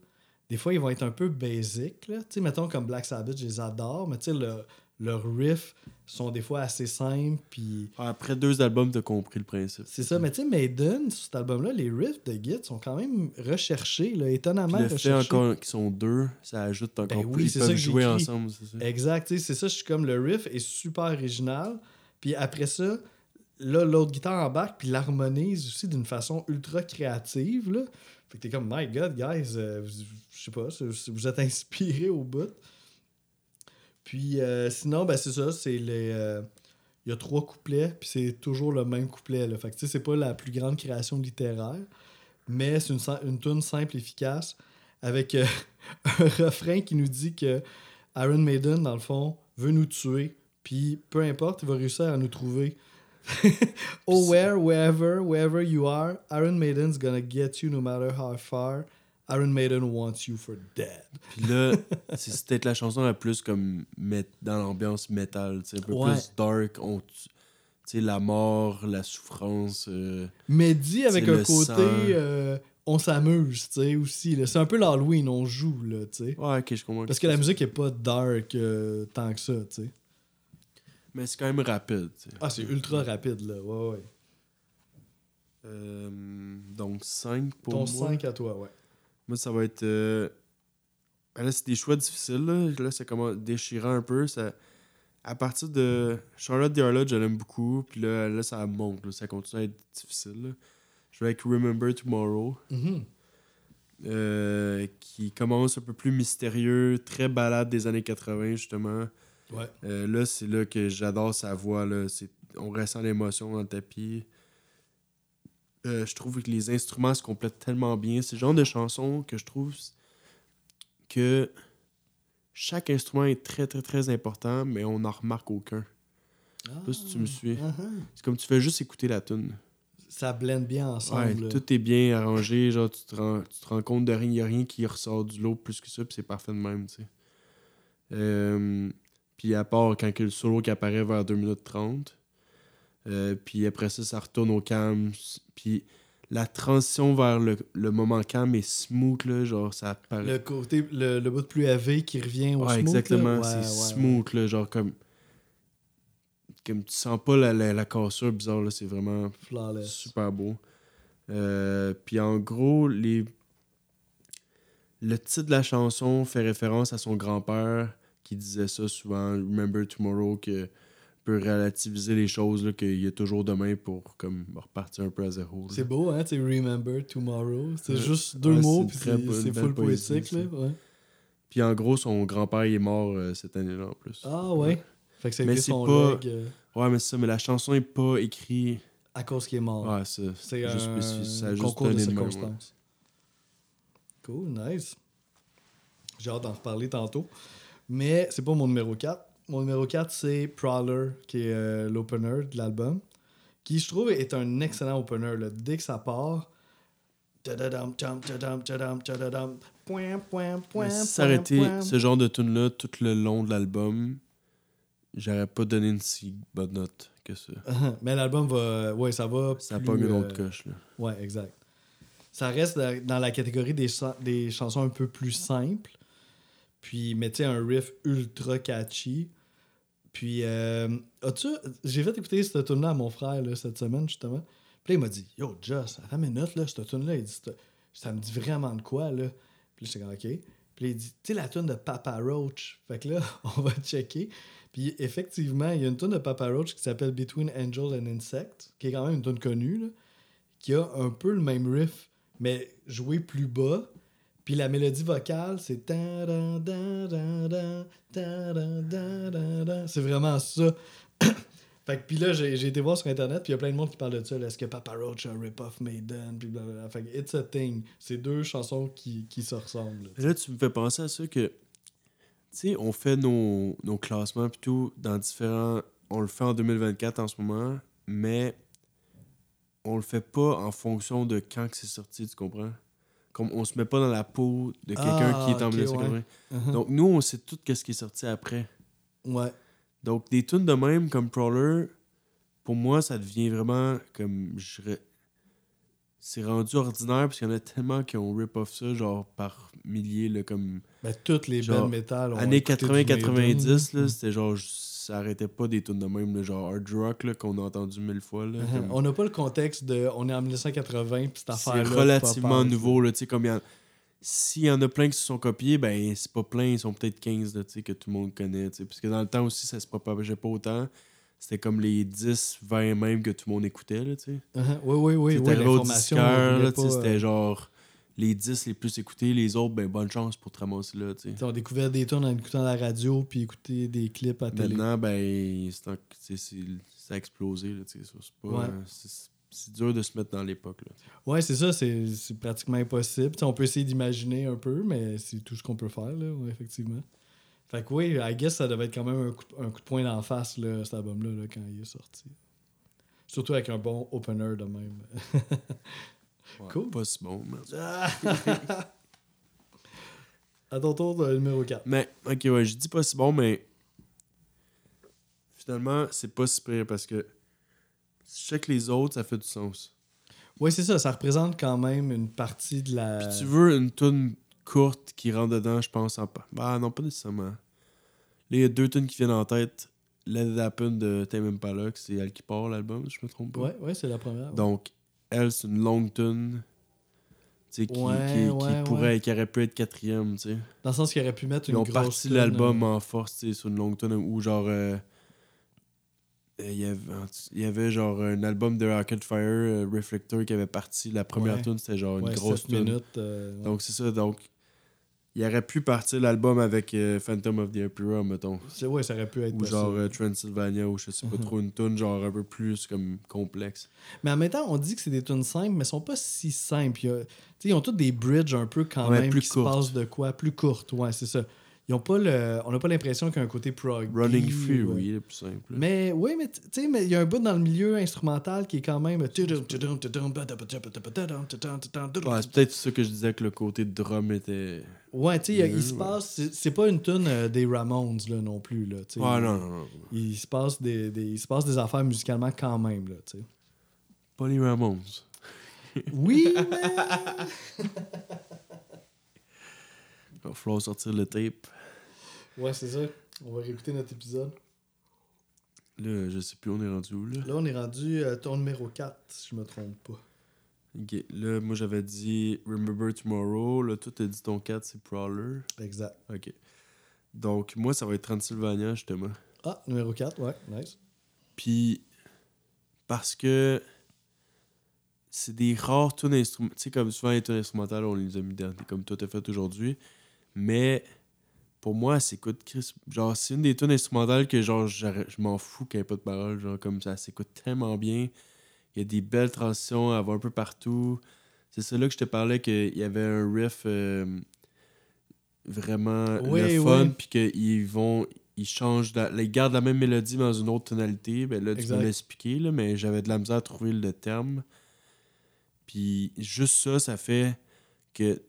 B: des fois, ils vont être un peu basic. Tu sais, mettons comme Black Sabbath, je les adore, mais tu sais, le- leurs riffs sont des fois assez simples. Puis
A: Après deux albums, t'as compris le principe.
B: c'est ça, mais tu sais, Maiden, sur cet album-là, les riffs de Git sont quand même recherchés, là,
A: Puis
B: étonnamment
A: le fait
B: recherchés.
A: encore qu'ils sont deux, ça ajoute encore
B: Ben oui,
A: plus. Ils
B: c'est ça
A: peuvent jouer ensemble, c'est ça.
B: Exact, tu sais, c'est ça, je suis comme le riff est super original. Puis après ça, là, l'autre guitare embarque, puis l'harmonise aussi d'une façon ultra créative. Là. Fait que t'es comme, my god, guys, euh, je sais pas, vous êtes inspiré au bout. Puis euh, sinon, ben c'est ça, c'est les. euh, Il y a trois couplets, puis c'est toujours le même couplet. Là. Fait que c'est pas la plus grande création littéraire, mais c'est une, une tune simple, efficace, avec euh, un refrain qui nous dit que Iron Maiden, dans le fond, veut nous tuer, puis peu importe, il va réussir à nous trouver. oh, where, wherever, wherever you are, Iron Maiden's gonna get you no matter how far. Iron Maiden wants you for dead.
A: Puis là, c'est peut-être la chanson la plus comme met- dans l'ambiance métal, un peu
B: Ouais.
A: plus dark. On, tu sais, la mort, la souffrance. euh,
B: Mais dit avec un côté, euh, on s'amuse, tu sais, aussi. C'est un peu l'Halloween, on joue, là, tu sais.
A: Ouais, ok, je comprends.
B: Parce que la musique est pas dark euh, tant que ça, tu sais.
A: Mais c'est quand même rapide, tu sais.
B: Ah, c'est ultra rapide, là. Ouais, ouais.
A: Donc 5 pour
B: Ton
A: moi.
B: 5 à toi, ouais.
A: Moi, ça va être. euh, Là, c'est des choix difficiles. Là, là c'est comme déchirant un peu. Ça... À partir de Charlotte Diarlott, je l'aime beaucoup. Puis là, là, ça monte. là, Ça continue à être difficile. là. Je vais avec Remember Tomorrow.
B: Mhm.
A: euh, qui commence un peu plus mystérieux. Très balade des années 80, justement.
B: Ouais.
A: Euh, là, c'est là que j'adore sa voix. Là. On ressent l'émotion dans le tapis. Euh, je trouve que les instruments se complètent tellement bien. C'est le genre de chanson que je trouve que chaque instrument est très, très, très important, mais on n'en remarque aucun. sais pas si tu me suis.
B: Mhm.
A: C'est comme tu fais juste écouter la tune.
B: Ça blende bien ensemble.
A: tout est bien arrangé. Genre, tu te rends, tu te rends compte de rien. Il n'y a rien qui ressort du lot plus que ça, puis c'est parfait de même, tu sais. Euh, puis à part quand que le solo qui apparaît vers 2 minutes 30. Euh, puis après ça, ça retourne au calme. Puis la transition vers le, le moment calme est smooth, là. Genre, ça apparaît.
B: Le côté, le, le bout de plus élevé qui revient au
A: Ouais,
B: smooth,
A: exactement.
B: Ouais,
A: c'est
B: ouais,
A: smooth, là. Genre, comme. Comme tu sens pas la, la, la cassure bizarre, là. C'est vraiment.
B: Flawless.
A: Super beau. Euh, puis en gros, les... le titre de la chanson fait référence à son grand-père qui disait ça souvent, Remember Tomorrow, que peut relativiser les choses, qu'il y a toujours demain pour comme repartir un peu à zéro.
B: C'est beau, hein, sais, Remember Tomorrow. C'est
A: Ouais.
B: juste deux
A: Ouais,
B: mots,
A: c'est
B: puis c'est c'est full poétique, là. Ouais.
A: Puis en gros, son grand-père est mort euh, cette année-là en plus.
B: Ah ouais. Fait que
A: Mais c'est
B: son
A: pas-
B: leg euh,
A: Ouais, mais c'est ça, mais la chanson est pas écrite.
B: à cause qu'il est mort.
A: Ouais, ça.
B: C'est
A: juste
B: un
A: ça a
B: concours de circonstances. Cool, nice. J'ai hâte d'en reparler tantôt. Mais c'est pas mon numéro 4. Mon numéro 4, c'est Prowler, qui est euh, l'opener de l'album. Qui, je trouve, est un excellent opener. là. Dès que ça part. point.
A: ce genre de tune là tout le long de l'album, j'aurais pas donné une si bonne note que ça.
B: Mais l'album va. Ouais, ça va.
A: Ça
B: plus,
A: pas une
B: euh,
A: autre coche. Là.
B: Ouais, exact. Ça reste dans- dans la catégorie des, cha- des chansons un peu plus simples. Puis, mais tu un riff ultra catchy. Puis, euh, as-tu. J'ai fait écouter cette tune là à mon frère cette semaine, justement. Puis là, il m'a dit Yo, Joss, attends une minute, là, cette tune là il dit Ça- Ça me dit vraiment de quoi, là. Puis là, j'étais comme OK. Puis là, il dit Tu sais, la tune de Papa Roach. Fait que là, on va checker. Puis effectivement, il y a une tune de Papa Roach qui s'appelle Between Angel and Insect, qui est quand même une tune connue, là, qui a un peu le même riff, mais joué plus bas. Puis la mélodie vocale, c'est. C'est vraiment ça. fait que puis là, j'ai été voir sur Internet, puis il y a plein de monde qui parle de ça. Est-ce que Papa Roach a rip-off Maiden? Puis blablabla. Fait que It's a Thing. C'est deux chansons qui, qui se ressemblent. là.
A: Là, tu me fais penser à ça que, tu sais, on fait nos, nos classements plutôt dans différents. On le fait en 2024 en ce moment, mais on le fait pas en fonction de quand que c'est sorti, tu comprends? Comme on se met pas dans la peau de quelqu'un
B: Ah,
A: qui est en
B: ok,
A: 1980.
B: Uh-huh.
A: Donc, nous, on sait tout ce qui est sorti après.
B: ouais.
A: Donc, des tunes de même comme Prowler, pour moi, ça devient vraiment comme. je C'est rendu ordinaire parce qu'il y en a tellement qui ont rip off ça, genre par milliers, là, comme.
B: Ben, toutes les metal ont
A: Années
B: écouté du Maiden.
A: 80-90, là,
B: Mm.
A: c'était genre. Ça arrêtait pas des tunes de même, là, genre hard rock, qu'on a entendu mille fois. Là,
B: Uh-huh.
A: comme-
B: On n'a pas le contexte de on est en 1980 puis cette affaire-là.
A: relativement
B: c'est pas
A: nouveau, là, tu sais, comme il y en- S'il y en a plein qui se sont copiés, ben c'est pas plein, ils sont peut-être 15 là, tu sais, que tout le monde connaît. tu sais. Parce que dans le temps aussi, ça se propageait pas autant. C'était comme les 10, 20 même que tout le monde écoutait. Là, tu sais.
B: Uh-huh. Oui, oui, oui.
A: C'était
B: oui
A: c'était
B: euh,
A: genre les 10 les plus écoutés, les autres, ben bonne chance pour te ramasser là. tu sais.
B: tu sais, On découvrait des tunes en écoutant la radio puis écouter des clips à télé.
A: Maintenant, ben, c'est c'est- ça a explosé. Là, c'est pas,
B: Ouais.
A: c'est- c'est dur de se mettre dans l'époque. là.
B: Ouais, c'est ça, c'est c'est pratiquement impossible. On peut essayer d'imaginer un peu, mais c'est tout ce qu'on peut faire, là, ouais, effectivement. Fait que oui, I guess ça devait être quand même un coup, un coup de poing d'en face, là, cet album-là, là, quand il est sorti. Surtout avec un bon opener de même.
A: Ouais,
B: Cool.
A: Pas si bon. mais-
B: Ah! À ton tour, le numéro 4.
A: Mais, ok, ouais, je dis pas si bon, mais finalement, c'est pas si pire parce que si je check les autres, ça fait du sens.
B: Oui, c'est ça. Ça représente quand même une partie de la.
A: Puis tu veux une tune courte qui rentre dedans, je pense en pas. Bah non, pas nécessairement. Là, il y a deux tunes qui viennent en tête. Let It Happen de Tame Impala, que c'est elle qui part l'album, si je me trompe pas.
B: Ouais, ouais, c'est la première. ouais.
A: Donc, elle, c'est une longue tune. Tu sais, qui,
B: Ouais,
A: qui,
B: ouais,
A: qui pourrait, qui aurait pu être quatrième, tu sais.
B: Dans le sens qu'il aurait pu mettre une
A: Ils ont
B: grosse.
A: parti l'album
B: euh,
A: en force, sur une longue tune où genre. euh, euh, Il y, avait, il y avait genre un album de Rocket Fire, euh, Reflector, qui avait parti. La première tune, c'était genre une grosse
B: 7
A: tune.
B: minutes.
A: Donc c'est ça, donc. Il aurait pu partir l'album avec euh, Phantom of the Opera, mettons.
B: C'est- ouais, ça aurait pu être.
A: Ou genre euh, Transylvania, ou je sais pas
B: Mhm.
A: trop, une tune genre un peu plus comme complexe.
B: Mais en même temps, on dit que c'est des tunes simples, mais elles sont pas si simples. Il a- tu sais, ils ont tous des bridges un peu quand
A: Ouais,
B: même
A: plus
B: qui se passent de quoi Plus courtes, ouais, c'est ça. Ils ont pas le, on n'a pas l'impression qu'il y a un côté prog.
A: Running
B: ouais.
A: Fury, le plus simple.
B: Mais oui, mais tu sais, mais il y a un bout dans le milieu instrumental qui est quand même.
A: Ouais, c'est peut-être ça que je disais que le côté drum était.
B: Ouais, tu sais, il se passe. C'est pas une tune euh, des Ramones là, non plus. Là.
A: Ouais, non, non, non.
B: Il se, passe des, des- il se passe des affaires musicalement quand même. Là, tu sais.
A: Pas les Ramones.
B: Oui, mais.
A: Il va falloir sortir le tape.
B: Ouais, c'est ça. On va réécouter notre épisode.
A: Là, je sais plus, on est rendu où, là?
B: Là, on est rendu à ton numéro 4, si je me trompe pas.
A: Ok, là, moi, j'avais dit Remember Tomorrow. Là, toi, t'as dit ton 4, c'est Prowler.
B: Exact.
A: Ok. Donc, moi, ça va être Transylvania, justement.
B: Ah, numéro 4, ouais, nice.
A: Puis, parce que c'est des rares tunes instrumentales. Tu sais, comme souvent, les tunes instrumentales, on les a mis dans, comme toi t'as fait aujourd'hui. Mais pour moi, c'est s'écoute, Chris? Genre, c'est une des tunes instrumentales que, genre, je m'en fous qu'il n'y ait pas de paroles. Genre, comme ça s'écoute tellement bien. Il y a des belles transitions, elle va un peu partout. C'est ça là que je te parlais qu'il y avait un riff euh, vraiment
B: Oui,
A: le fun,
B: oui.
A: puis qu'ils vont. Ils changent, la- ils gardent la même mélodie dans une autre tonalité. Ben là, tu
B: Exact.
A: expliqué, là, mais j'avais de la misère à trouver le terme. Puis juste ça, ça fait que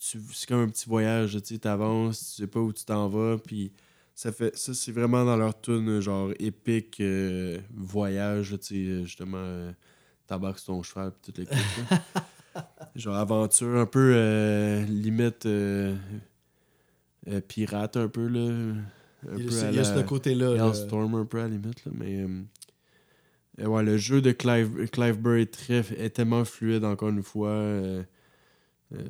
A: c'est comme un petit voyage. Tu sais, t'avances, tu sais pas où tu t'en vas, puis ça fait ça c'est vraiment dans leur tune genre épique euh, voyage tu sais justement euh, sur ton cheval puis toutes les genre aventure un peu euh, limite euh, euh, pirate un peu là un
B: Il y
A: peu
B: a,
A: à
B: il y a
A: la
B: ce côté-là. là.
A: Hellstorm un peu à la limite là, mais euh, euh, ouais le jeu de Clive Clive Burr est très est tellement fluide encore une fois euh, euh,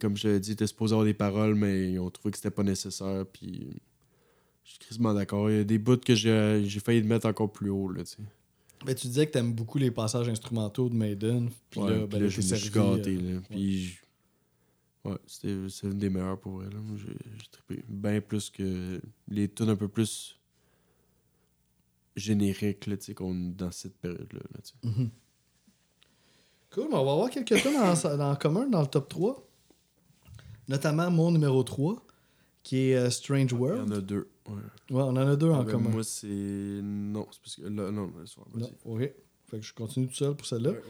A: comme je l'ai dit, était supposé avoir des paroles, mais ils ont trouvé que c'était pas nécessaire. Puis je suis crissement d'accord. Il y a des bouts que j'ai failli le mettre encore plus haut. Là.
B: Ben, tu disais que t'aimes beaucoup les passages instrumentaux de Maiden. Puis
A: Ouais,
B: là, ben,
A: là,
B: là,
A: je me suis gâté.
B: euh,
A: là. Puis ouais, c'était c'est une des meilleures pour là. Moi, J'ai trippé. Bien plus que les tunes un peu plus génériques là, qu'on dans cette période-là. là.
B: Mhm. Cool, mais on va avoir quelques tunes en, en commun dans le top 3. Notamment mon numéro 3, qui est euh, Strange
A: Il y
B: World.
A: en a deux. Ouais.
B: Ouais, on en a deux en
A: Ah, ben,
B: commun.
A: Moi, c'est. Non, c'est parce que. Là, non, le soir.
B: Non, ok. Fait que je continue tout seul pour celle-là.
A: Ouais,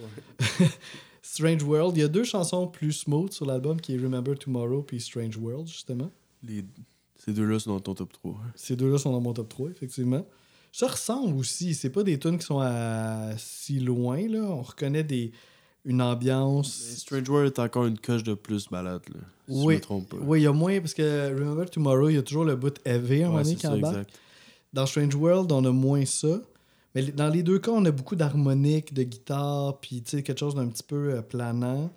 A: ouais.
B: Strange World, il y a deux chansons plus smooth sur l'album qui est Remember Tomorrow puis Strange World, justement.
A: Les... Ces deux-là sont dans ton top 3. hein.
B: Ces deux-là sont dans mon top 3, effectivement. Ça ressemble aussi. C'est pas des tunes qui sont à si loin, là. On reconnaît des... une
A: Mais
B: ambiance.
A: Strange World est encore une coche de plus balade, là. Si
B: Oui.
A: je me trompe pas.
B: Oui, il y a moins, parce que Remember Tomorrow, il y a toujours le bout heavy à un moment donné qui embarque. Dans Strange World, on a moins ça. Mais dans les deux cas, on a beaucoup d'harmonique, de guitare, puis tu sais, quelque chose d'un petit peu euh, planant.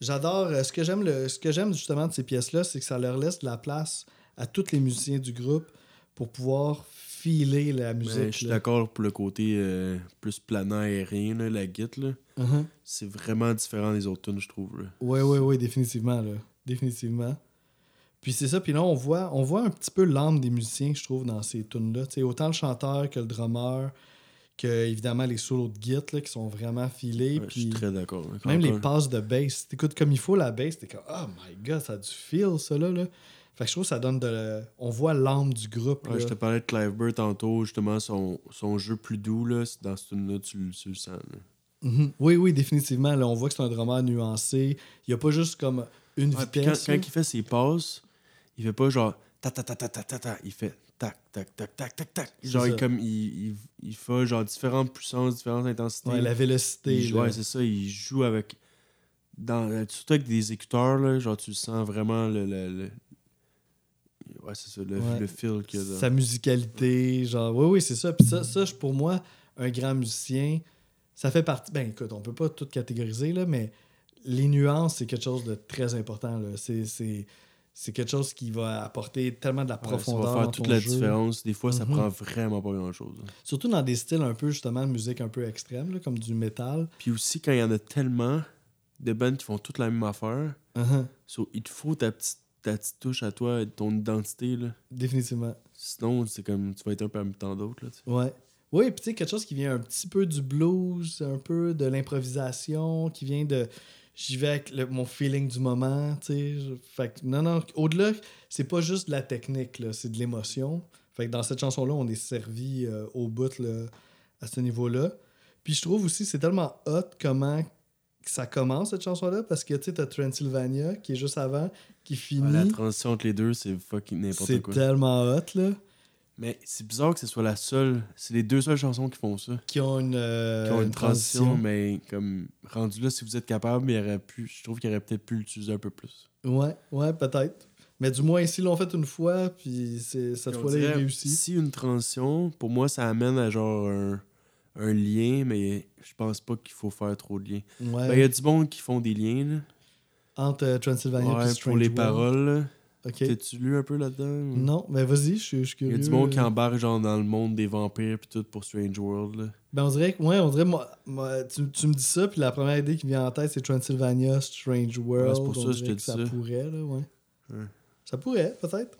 B: J'adore. euh, ce que j'aime ce que j'aime justement de ces pièces-là, c'est que ça leur laisse de la place à tous les musiciens du groupe pour pouvoir filer la
A: Mais
B: musique.
A: je suis d'accord pour le côté euh, plus planant aérien, là, la guite, là.
B: Mhm.
A: C'est vraiment différent des autres tunes, je trouve. Là.
B: Ouais, ouais, ouais, définitivement, là. Définitivement. Puis c'est ça, puis là, on voit, on voit un petit peu l'âme des musiciens, je trouve, dans ces tunes-là. Autant le chanteur que le drummer, que évidemment les solos de git là, qui sont vraiment filés.
A: Ouais, je suis très d'accord.
B: même les passes de bass. T'écoutes comme il faut la bass, t'es comme Oh my god, ça a du feel, ça là. là. Fait que je trouve que ça donne de. On voit l'âme du groupe.
A: Ouais,
B: là.
A: je te parlais de Clive Burr tantôt, justement, son, son jeu plus doux, là, dans ce tune-là, tu, le- tu le sens. là.
B: Mhm. Oui, oui, définitivement. Là, on voit que c'est un drummer nuancé. Il n'y a pas juste comme une
A: Ouais,
B: vitesse.
A: quand, il fait ses passes, il fait pas genre ta ta ta ta ta ta ta, il fait tac tac tac tac tac tac. Genre il, comme il, il, il fait genre différentes puissances, différentes intensités.
B: Ouais, la vélocité.
A: Il joue- ouais, c'est ça, il joue avec dans surtout avec des écouteurs là, genre tu sens vraiment le, le, le- ouais, c'est ça, le,
B: Ouais.
A: le feel qu'il y a dans-
B: sa musicalité, genre, oui, oui, c'est ça. Puis ça, ça, pour moi, un grand musicien, ça fait partie. Ben, écoute, on peut pas tout catégoriser, là, mais les nuances, c'est quelque chose de très important. là. C'est, c'est, c'est quelque chose qui va apporter tellement de la
A: Ouais, ça
B: profondeur.
A: va faire
B: dans
A: toute
B: ton
A: la
B: jeu.
A: différence. Des fois, ça
B: Mhm.
A: prend vraiment pas grand chose.
B: Surtout dans des styles un peu, justement, de musique un peu extrême, là, comme du métal.
A: Puis aussi, quand il y en a tellement de bands qui font toute la même affaire,
B: Uh-huh.
A: so, il te faut ta petite, ta petite touche à toi, ton identité. Là.
B: Définitivement.
A: Sinon, c'est comme tu vas être un peu parmi tant d'autres. Là.
B: Ouais. Oui, puis tu sais, quelque chose qui vient un petit peu du blues, un peu de l'improvisation, qui vient de. J'y vais avec le- mon feeling du moment, tu sais. Fait que, non, non, au-delà, c'est pas juste de la technique, là, c'est de l'émotion. Fait que dans cette chanson-là, on est servi euh, au bout, là, à ce niveau-là. Puis je trouve aussi, c'est tellement hot comment que ça commence, cette chanson-là, parce que, tu sais, t'as Transylvania, qui est juste avant, qui finit.
A: La transition entre les deux, c'est fucking n'importe
B: c'est
A: quoi.
B: tellement hot, là,
A: Mais c'est bizarre que ce soit la seule. C'est les deux seules chansons qui font ça.
B: qui ont une, euh,
A: qui ont une,
B: une
A: transition, mais comme rendu là, si vous êtes capable, il aurait pu, je trouve qu'il aurait peut-être pu l'utiliser un peu plus.
B: Ouais, ouais, peut-être. Mais du moins, ici, l'ont fait une fois, puis c'est- cette fois-là, il réussit.
A: Si une transition, pour moi, ça amène à genre un, un lien, mais je pense pas qu'il faut faire trop de liens.
B: Ouais.
A: Ben, Il y a du monde qui font des liens, là.
B: Entre euh, Transylvania
A: Ouais,
B: et
A: pour
B: Strange
A: les
B: World.
A: paroles. là.
B: Ok.
A: T'as-tu lu un peu là-dedans? ou-
B: Non, mais vas-y, je suis suis
A: Il y
B: curieux.
A: a du monde qui
B: euh.
A: embarque genre dans le monde des vampires puis tout pour Strange World. Là.
B: Ben, on dirait que, ouais, on dirait, moi, moi, tu, tu me dis ça, puis la première idée qui vient en tête, c'est Transylvania, Strange World.
A: Ouais, c'est pour ça que je te dis
B: ça.
A: ça.
B: pourrait, là, ouais.
A: Ouais.
B: Ça pourrait, peut-être.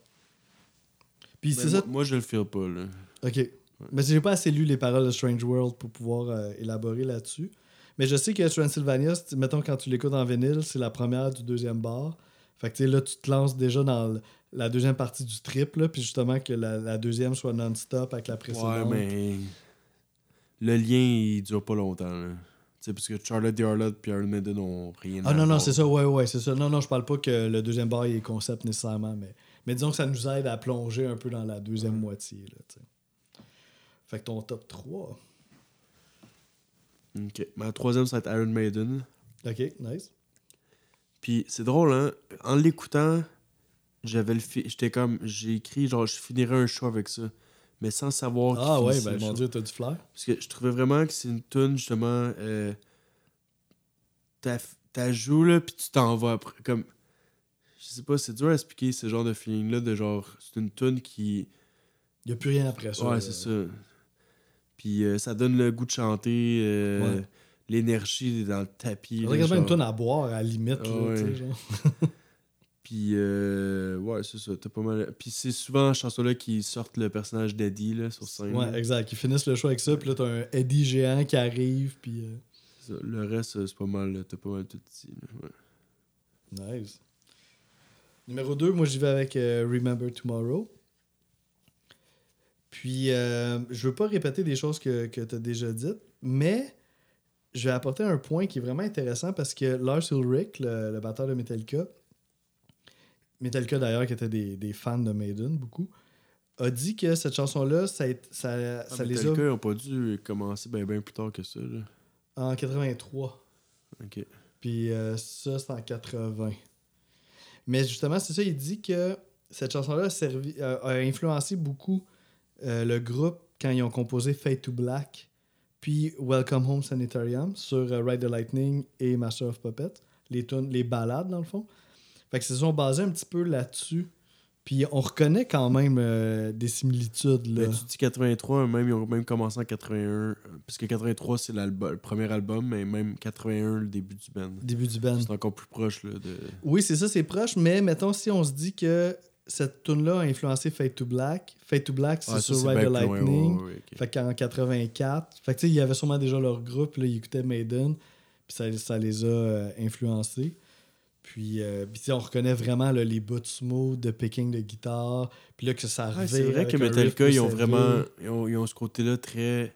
B: Puis
A: Ben,
B: c'est
A: moi,
B: ça.
A: moi, je le feel pas. Là.
B: Ok. Mais j'ai pas assez lu les paroles de Strange World pour pouvoir euh, élaborer là-dessus. Mais je sais que Transylvania, mettons quand tu l'écoutes en vinyle, c'est la première du deuxième bar. Fait que tu sais, là, tu te lances déjà dans la deuxième partie du trip, là, puis justement que la, la deuxième soit non-stop avec la
A: Ouais,
B: précédente.
A: mais le lien, il dure pas longtemps. Là. Tu sais, parce que Charlotte Harlot puis Iron Maiden n'ont rien
B: Ah non, non, c'est ça, ouais, ouais, c'est ça. Non, non, je parle pas que le deuxième bar il est concept nécessairement, mais, mais disons que ça nous aide à plonger un peu dans la deuxième moitié, là, tu sais. Fait que ton top 3.
A: Ok. Ma troisième, ça va être Iron Maiden.
B: Ok, nice.
A: Puis c'est drôle, hein. En l'écoutant, j'avais le fi- J'étais comme. J'ai écrit, genre, je finirais un show avec ça. Mais sans savoir.
B: Ah ouais, ben mon
A: show.
B: dieu, t'as du flair.
A: Parce que je trouvais vraiment que c'est une tune justement. Euh, t'as joué, là, puis tu t'en vas après. Comme. Je sais pas, c'est dur à expliquer ce genre de feeling-là, de genre. C'est une tune qui.
B: Il y a plus rien après ça.
A: Ouais, c'est ça. Puis euh, ça donne le goût de chanter, euh,
B: Ouais.
A: l'énergie dans le tapis.
B: On dirait quasiment une tonne à boire à la limite.
A: Ah
B: là,
A: ouais.
B: genre.
A: Puis, euh, ouais, c'est ça. T'as pas mal. Puis c'est souvent cette chanson-là qui sortent le personnage d'Eddie là, sur scène.
B: Ouais,
A: là.
B: exact. Ils finissent le show avec ça, puis là, t'as un Eddie géant qui arrive, puis.
A: ça. Le reste, c'est pas mal. T'as pas mal tout dit. Ouais.
B: Nice. Numéro 2, moi j'y vais avec Remember Tomorrow. Puis, euh, je veux pas répéter des choses que, que tu as déjà dites, mais je vais apporter un point qui est vraiment intéressant parce que Lars Ulrich, le, le batteur de Metallica, Metallica d'ailleurs qui était des, des fans de Maiden, beaucoup, a dit que cette chanson-là, ça, ça,
A: Ah,
B: ça les
A: Metallica,
B: a
A: ils ont pas dû commencer bien ben plus tard que ça. Là.
B: en 83.
A: Ok.
B: Puis euh, ça, c'est en 80. Mais justement, c'est ça, il dit que cette chanson-là a, servi- euh, a influencé beaucoup euh, le groupe quand ils ont composé Fade to Black, puis Welcome Home Sanitarium sur euh, Ride the Lightning et Master of Puppets, les, tunes- les balades dans le fond. Fait que se sont basés un petit peu là-dessus. Puis on reconnaît quand même euh, des similitudes. Là.
A: Ben, tu dis 83, même, ils ont même commencé en 81. euh, Parce que 83, c'est le premier album, mais même 81, le début du band.
B: Début du band.
A: C'est encore plus proche là, de.
B: Oui, c'est ça, c'est proche, mais mettons si on se dit que cette tune-là a influencé Fade to Black. Fade to Black, c'est
A: Ouais,
B: sur Ride the
A: loin,
B: Lightning.
A: ouais, ouais, ouais, ok.
B: Fait qu'en 84, fait que tu sais, il y avait sûrement déjà leur groupe, là, ils écoutaient Maiden, puis ça, ça les a euh, influencés. Puis, euh, puis on reconnaît vraiment là, les bouts smooth de picking de guitare, puis là que ça
A: Ouais,
B: revient.
A: c'est vrai que Metallica, ils ont vraiment. Ils ont, ils ont ce côté-là très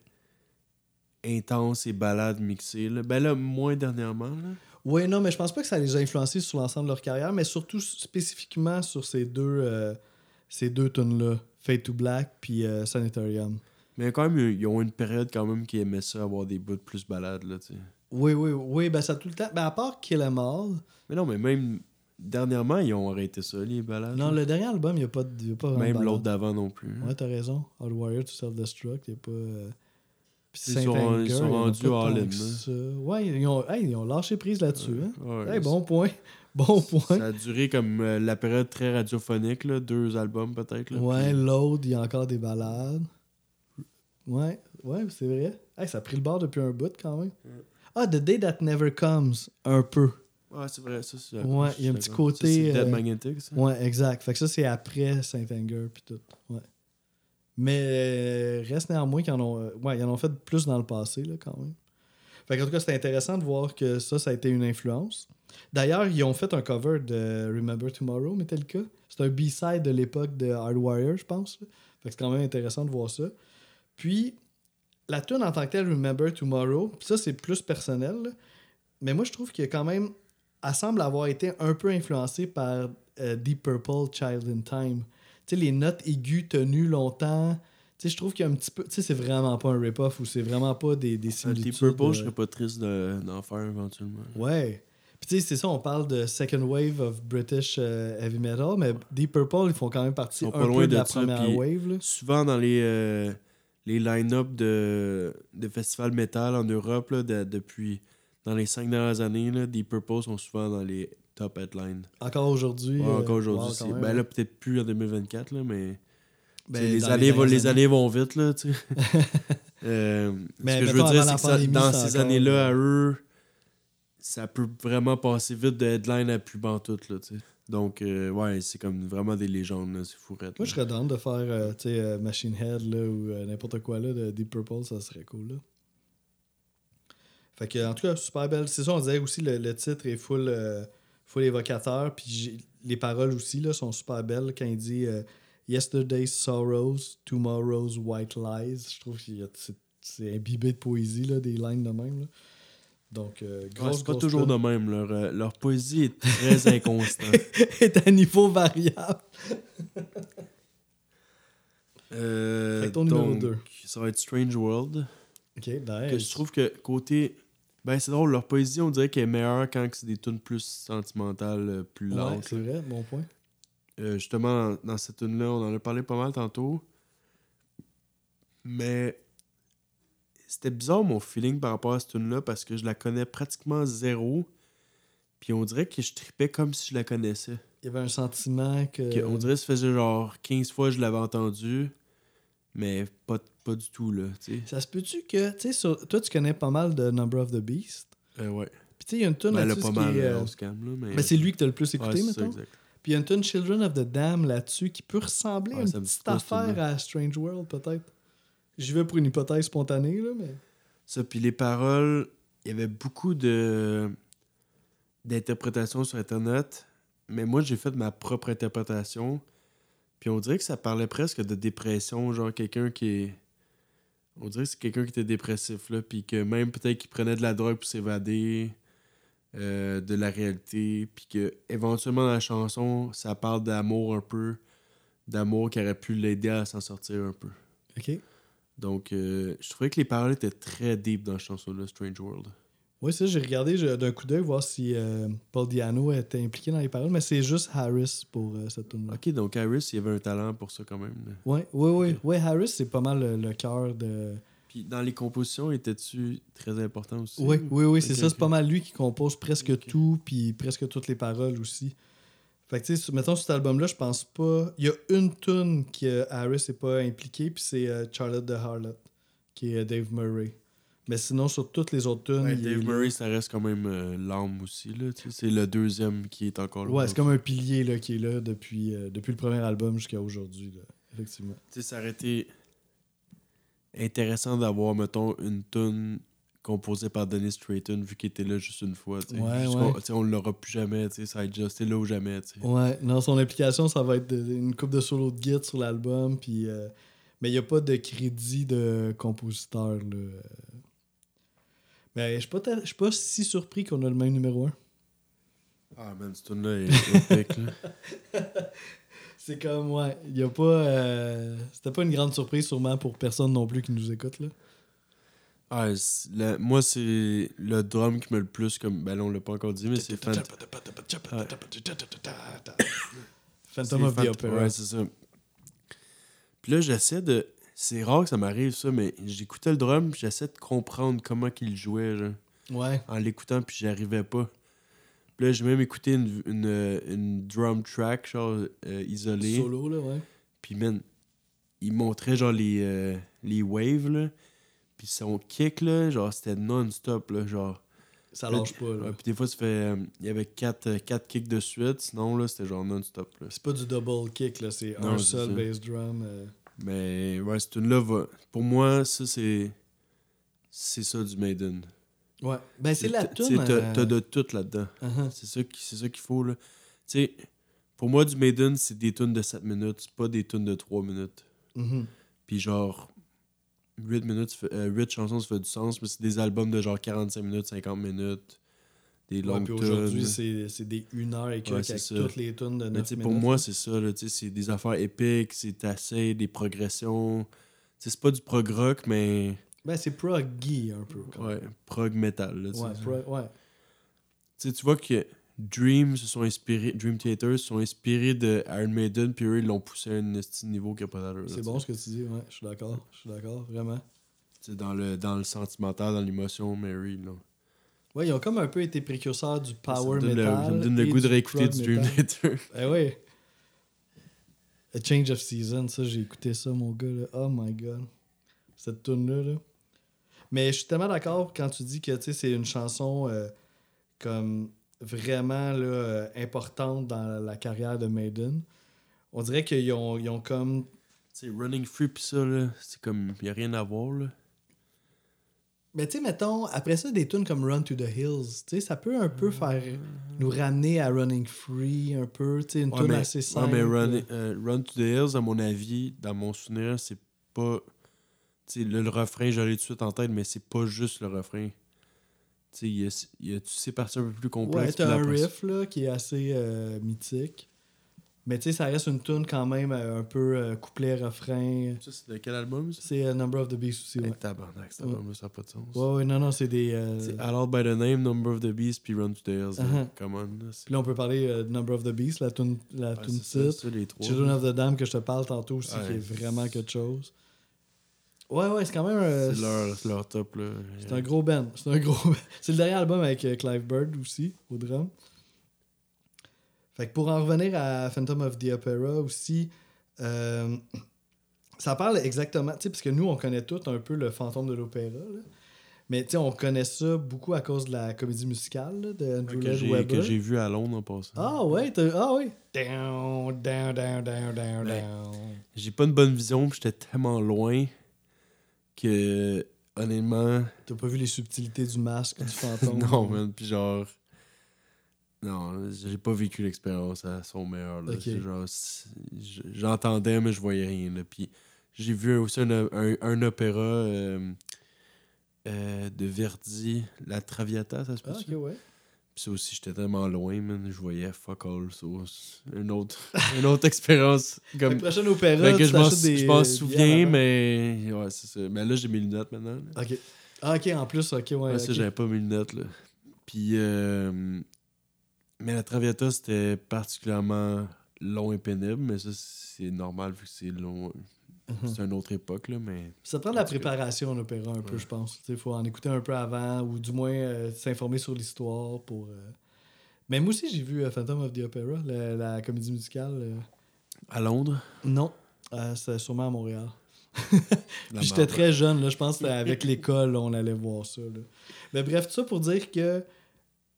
A: intense et balade mixée. Là. Ben là, moins dernièrement. Là.
B: Oui, non, mais je pense pas que ça les a influencés sur l'ensemble de leur carrière, mais surtout spécifiquement sur ces deux, euh, ces deux tunes-là, Fade to Black puis euh, Sanitarium.
A: Mais quand même, ils ont une période quand même qui aimait ça, avoir des bouts plus balades, là, tu sais.
B: Oui, oui, oui, ben ça tout le temps. Ben à part Kill Em All.
A: Mais non, mais même dernièrement, ils ont arrêté ça, les balades.
B: Non, le dernier album, il n'y a pas, de- y a pas vraiment
A: Même l'autre d'avant non plus.
B: Ouais, t'as raison. Hardwired to Self-Destruct, il n'y a pas. Puis
A: Ils sont- ils sont rendus all-in,
B: ça. Ouais, ils ont, hey, ils ont lâché prise là-dessus. hein.
A: Ouais,
B: Hey, bon point. Bon point.
A: Ça a duré comme euh, la période très radiophonique, là, deux albums peut-être.
B: Ouais, l'autre, il y a encore des balades. Ouais, ouais, c'est vrai. Hey, ça a pris le bord depuis un bout quand même. Ah, The Day That Never Comes, un peu.
A: Ouais, c'est vrai, ça c'est.
B: Ouais, il y a un petit.
A: Ça,
B: côté,
A: c'est Dead
B: euh,
A: Magnetic, ça.
B: Ouais, exact. Fait que ça, c'est après Saint-Anger puis tout. Ouais. Mais euh, reste néanmoins qu'ils en ont. euh, ouais, ils en ont fait plus dans le passé, là, quand même. Fait qu'en tout cas, c'était intéressant de voir que ça, ça a été une influence. D'ailleurs, ils ont fait un cover de Remember Tomorrow, Metallica. C'est un B-side de l'époque de Hardwire, je pense. Fait que c'est quand même intéressant de voir ça. Puis, la tune en tant que telle, Remember Tomorrow, ça, c'est plus personnel. Mais moi, je trouve a quand même. Elle semble avoir été un peu influencée par euh, Deep Purple, Child in Time. Sais, les notes aiguës tenues longtemps. Tu sais, je trouve qu'il y a un petit peu. Tu sais, c'est vraiment pas un rip-off ou c'est vraiment pas des, des
A: Un
B: similitudes.
A: Purple,
B: euh,
A: je serais pas triste de- d'en faire éventuellement.
B: Ouais. Puis tu sais, c'est ça, on parle de second wave of British euh, heavy metal, mais Deep Purple, ils font quand même partie un
A: pas
B: peu
A: loin
B: de,
A: de
B: la
A: ça,
B: première wave. Là.
A: Souvent dans les, euh, les line-up de, de festivals metal en Europe, là, de- depuis dans les cinq dernières années, là, Deep Purple sont souvent dans les top headlines.
B: Encore aujourd'hui.
A: Ouais,
B: euh,
A: encore aujourd'hui.
B: wow,
A: ben là, peut-être plus en 2024, là, mais.
B: Ben,
A: les,
B: dans
A: années, les années vont vite, là, tu sais. Euh,
B: Mais
A: ce que je veux dire, c'est que ça- dans ces
B: encore,
A: années-là, à
B: euh,
A: eux, ça peut vraiment passer vite de headline à plus bantoute, là, tu sais. Donc, euh, ouais, c'est comme vraiment des légendes, là, c'est fourrette.
B: Moi, je serais down de faire euh, tu sais, euh, Machine Head là, ou euh, n'importe quoi là, de Deep Purple, ça serait cool. Là. Fait que, en tout cas, super belle. C'est ça, on disait aussi, le, le titre est full, euh, full évocateur. Puis les paroles aussi là, sont super belles quand il dit euh, Yesterday's sorrows, tomorrow's white lies. Je trouve que c'est imbibé de poésie, là, des lignes de même. là. Donc, euh,
A: Ouais,
B: grosse,
A: c'est pas
B: grosse
A: toujours de même. Leur, euh, leur poésie est très inconstante.
B: est à niveau variable.
A: Euh,
B: Fait que ton numéro
A: donc,
B: deux.
A: Ça va être Strange World.
B: Ok,
A: Que
B: nice.
A: je trouve que côté. Ben, c'est drôle, leur poésie, on dirait qu'elle est meilleure quand c'est des tunes plus sentimentales, euh, plus
B: Ouais,
A: lentes.
B: c'est vrai, bon point.
A: Euh, justement, dans, cette tune-là, on en a parlé pas mal tantôt. Mais c'était bizarre mon feeling par rapport à cette tune-là parce que je la connais pratiquement zéro. Puis on dirait que je tripais comme si je la connaissais.
B: Il y avait un sentiment que.
A: On dirait que ça faisait genre 15 fois que je l'avais entendu, mais pas, pas du tout, là.
B: Ça se peut-tu que, tu sais, sur- toi, tu connais pas mal de Number of the Beast?
A: Euh, ouais.
B: Puis, tu sais, il y a une tune
A: Ben,
B: là-dessus
A: pas
B: qui
A: mal,
B: est,
A: euh,
B: euh,
A: là. Mais...
B: ben, c'est lui que t'as le plus
A: Ouais,
B: écouté, mettons.
A: exact.
B: Puis, il y a une tune Children of the Dam là-dessus qui peut ressembler à
A: Ouais,
B: une petite affaire à Strange World, peut-être. J'y vais pour une hypothèse spontanée, là, mais.
A: Ça, puis les paroles, il y avait beaucoup de d'interprétations sur Internet, mais moi, j'ai fait ma propre interprétation. Puis on dirait que ça parlait presque de dépression, genre quelqu'un qui est... On dirait que c'est quelqu'un qui était dépressif, là, puis que même peut-être qu'il prenait de la drogue pour s'évader euh, de la réalité, puis que éventuellement dans la chanson, ça parle d'amour un peu, d'amour qui aurait pu l'aider à s'en sortir un peu.
B: Ok.
A: Donc, euh, je trouvais que les paroles étaient très deep dans la chanson-là, Strange World.
B: Oui, ça, j'ai regardé d'un coup d'œil voir si euh, Paul Diano était impliqué dans les paroles, mais c'est juste Harris pour euh, cette tune
A: Ok, donc Harris, il y avait un talent pour ça quand même.
B: oui, oui.
A: Ok.
B: Ouais, Harris, c'est pas mal le, le cœur de.
A: Puis dans les compositions, étais-tu très important aussi?
B: Oui, oui, oui, c'est ça. C'est pas mal lui qui compose presque tout, puis presque toutes les paroles aussi. Fait que, tu sais, mettons, cet album-là, je pense pas. Il y a une tune que Harris n'est pas impliqué, puis c'est euh, Charlotte the Harlot, qui est Dave Murray. Mais sinon, sur toutes les autres tunes.
A: Ouais,
B: il est
A: Dave. Murray, ça reste quand même euh, l'âme aussi. là, C'est le deuxième qui est encore là.
B: Ouais, c'est comme un pilier là, qui est là depuis, euh, depuis le premier album jusqu'à aujourd'hui, là, effectivement.
A: Tu sais, ça aurait été intéressant d'avoir, mettons, une tune composée par Dennis Stratton, vu qu'il était là juste une fois. tu sais.
B: Ouais,
A: On l'aura plus jamais. tu sais, Ça va être juste là ou jamais. tu sais.
B: Ouais, non, son implication, ça va être une coupe de solo de guitare sur l'album, puis. euh, mais il n'y a pas de crédit de compositeur, là. Mais je suis pas, je suis pas si surpris qu'on a le même numéro 1.
A: Ah, man, cette tune-là est épique, là.
B: C'est comme, ouais, il y a pas. euh, C'était pas une grande surprise, sûrement, pour personne non plus qui nous écoute, là.
A: Ah, la- moi, c'est le drum qui me le plus comme. Ben on l'a pas encore dit, mais c'est Phant-
B: Phantom of the Opera.
A: Ouais, c'est ça. Puis là, j'essaie de. C'est rare que ça m'arrive, ça, mais j'écoutais le drum, puis j'essaie de comprendre comment qu'il jouait, genre,
B: Ouais.
A: en l'écoutant, puis j'y arrivais pas. Puis là, j'ai même écouté une, une, une drum track, genre, euh, isolée.
B: Solo, là, ouais.
A: Puis, man, il montrait, genre, les, euh, les waves, là. Puis son kick, là, genre, c'était non-stop, là, genre.
B: Ça lâche pas, là.
A: Ouais, puis des fois, ça fait. euh, Il y avait quatre, quatre kicks de suite, sinon, là, c'était genre non-stop, là.
B: C'est pas du double kick, là. C'est un seul bass drum. Euh.
A: Mais, ouais, cette tune-là va. Pour moi, ça, c'est. C'est ça du Maiden.
B: Ouais. Ben, c'est la tune.
A: T'as
B: euh,
A: t'as de tout là-dedans.
B: uh-huh.
A: C'est ça qui- c'est ça qu'il faut, là. Tu sais, pour moi, du Maiden, c'est des tunes de 7 minutes, pas des tunes de 3 minutes.
B: Mhm.
A: Puis genre, 8 minutes, ça fait- euh, 8 chansons, ça fait du sens, mais c'est des albums de genre 45 minutes, 50 minutes, des longues
B: aujourd'hui, c'est des 1 heure et quelques
A: Ouais,
B: avec toutes les tunes de 9
A: Mais
B: minutes.
A: pour moi, c'est ça, c'est des affaires épiques, c'est assez, des progressions. C'est pas du prog rock, mais
B: Ben, c'est proggy un peu. quand même.
A: ouais, prog metal. Là.
B: Ouais, pro- ouais.
A: Tu vois que Dream se sont inspirés, Dream Theater se sont inspirés de Iron Maiden, puis eux, ils l'ont poussé à un niveau qui
B: C'est bon ce que tu dis, ouais. Je suis d'accord. Je suis d'accord, vraiment.
A: Dans le, dans le sentimental, dans l'émotion, Mary, là.
B: Ouais, ils ont comme un peu été précurseurs du power
A: ça me donne le-
B: metal.
A: ça me donne le goût de réécouter du Dream. Theater.
B: Eh oui. A Change of Season, ça, j'ai écouté ça, mon gars. Là. Oh my god. Cette tune-là. Là. Mais je suis tellement d'accord quand tu dis que tu sais, c'est une chanson euh, comme vraiment là, euh, importante dans la carrière de Maiden. On dirait qu'ils ont, ils ont comme.
A: Sais, Running Free, pis ça, là, c'est comme, y a rien à voir, là.
B: Mais tu sais, mettons, après ça, des tunes comme Run to the Hills, tu sais, ça peut un peu faire nous ramener à Running Free, un peu, tu sais, une
A: Ouais,
B: tune
A: mais,
B: assez
A: ouais,
B: simple.
A: mais Run, euh, Run to the Hills, à mon avis, dans mon souvenir, c'est pas. Tu sais, le, le refrain, j'allais tout de suite en tête, mais c'est pas juste le refrain. Tu sais, il y a, il y a toutes ces parties un peu plus
B: Ouais,
A: complexes.
B: t'as un riff là, qui est assez euh, mythique. Mais tu sais, ça reste une tune quand même euh, un peu euh, couplet-refrain.
A: Ça, c'est de quel album?
B: C'est euh, Number of the Beast aussi, ouais.
A: Hey, tabarnak, cet album-là, ça n'a pas de sens.
B: Ouais, ouais, non, non, c'est des. euh,
A: C'est by the Name, Number of the Beast, puis Run to the Hills.
B: Uh-huh.
A: Come on, là.
B: Puis là, on peut parler euh, de Number of the Beast, la tune, la tune titre.
A: les trois.
B: Children of the Dam que je te parle tantôt aussi,
A: Ouais.
B: qui est vraiment quelque chose. Ouais, ouais, c'est quand même. euh,
A: C'est leur, leur top, là.
B: C'est un gros band. C'est un gros. C'est le dernier album avec Clive Bird aussi, au drum. Fait que pour en revenir à Phantom of the Opera aussi, euh, ça parle exactement, tu sais, parce que nous, on connaît tous un peu le fantôme de l'opéra, là. Mais tu sais, on connaît ça beaucoup à cause de la comédie musicale là, de Andrew
A: que
B: Lloyd
A: j'ai-
B: Webber.
A: que j'ai vu à Londres en passant.
B: Ah ouais, t'as- ah ouais. Down, down, down, down, down, down.
A: J'ai pas une bonne vision, puis j'étais tellement loin que, honnêtement,
B: T'as pas vu les subtilités du masque du fantôme?
A: non, man. Puis genre, non, j'ai pas vécu l'expérience à son meilleur. là.
B: Ok.
A: C'est genre, c'est- j- j'entendais, mais je voyais rien. Là. Puis j'ai vu aussi un, un, un opéra euh, euh, de Verdi, La Traviata, ça se
B: Ah, ouais.
A: Puis ça aussi, j'étais tellement loin, man. Je voyais fuck all. C'est une autre, une autre expérience. Comme,
B: que prochaine opéra,
A: que je m'en
B: des
A: souviens, mais. Ouais, c'est ça. Mais là, j'ai mes lunettes maintenant. là.
B: Ok. Ah, ok, en plus, ok, ouais.
A: Ouais, ça,
B: ok.
A: j'avais pas mes lunettes, là. Puis. euh, Mais la Traviata, c'était particulièrement long et pénible, mais ça, c'est normal vu que c'est long.
B: Mhm.
A: C'est une autre époque, là, mais.
B: Ça prend de la préparation en opéra un peu, je pense. Il faut en écouter un peu avant ou du moins euh, s'informer sur l'histoire pour. euh, Mais moi aussi, j'ai vu euh, Phantom of the Opera, la, la comédie musicale.
A: À Londres?
B: Non, c'était sûrement à Montréal. j'étais très jeune, là, je pense que avec l'école, on allait voir ça. là. Mais bref, tout ça pour dire que.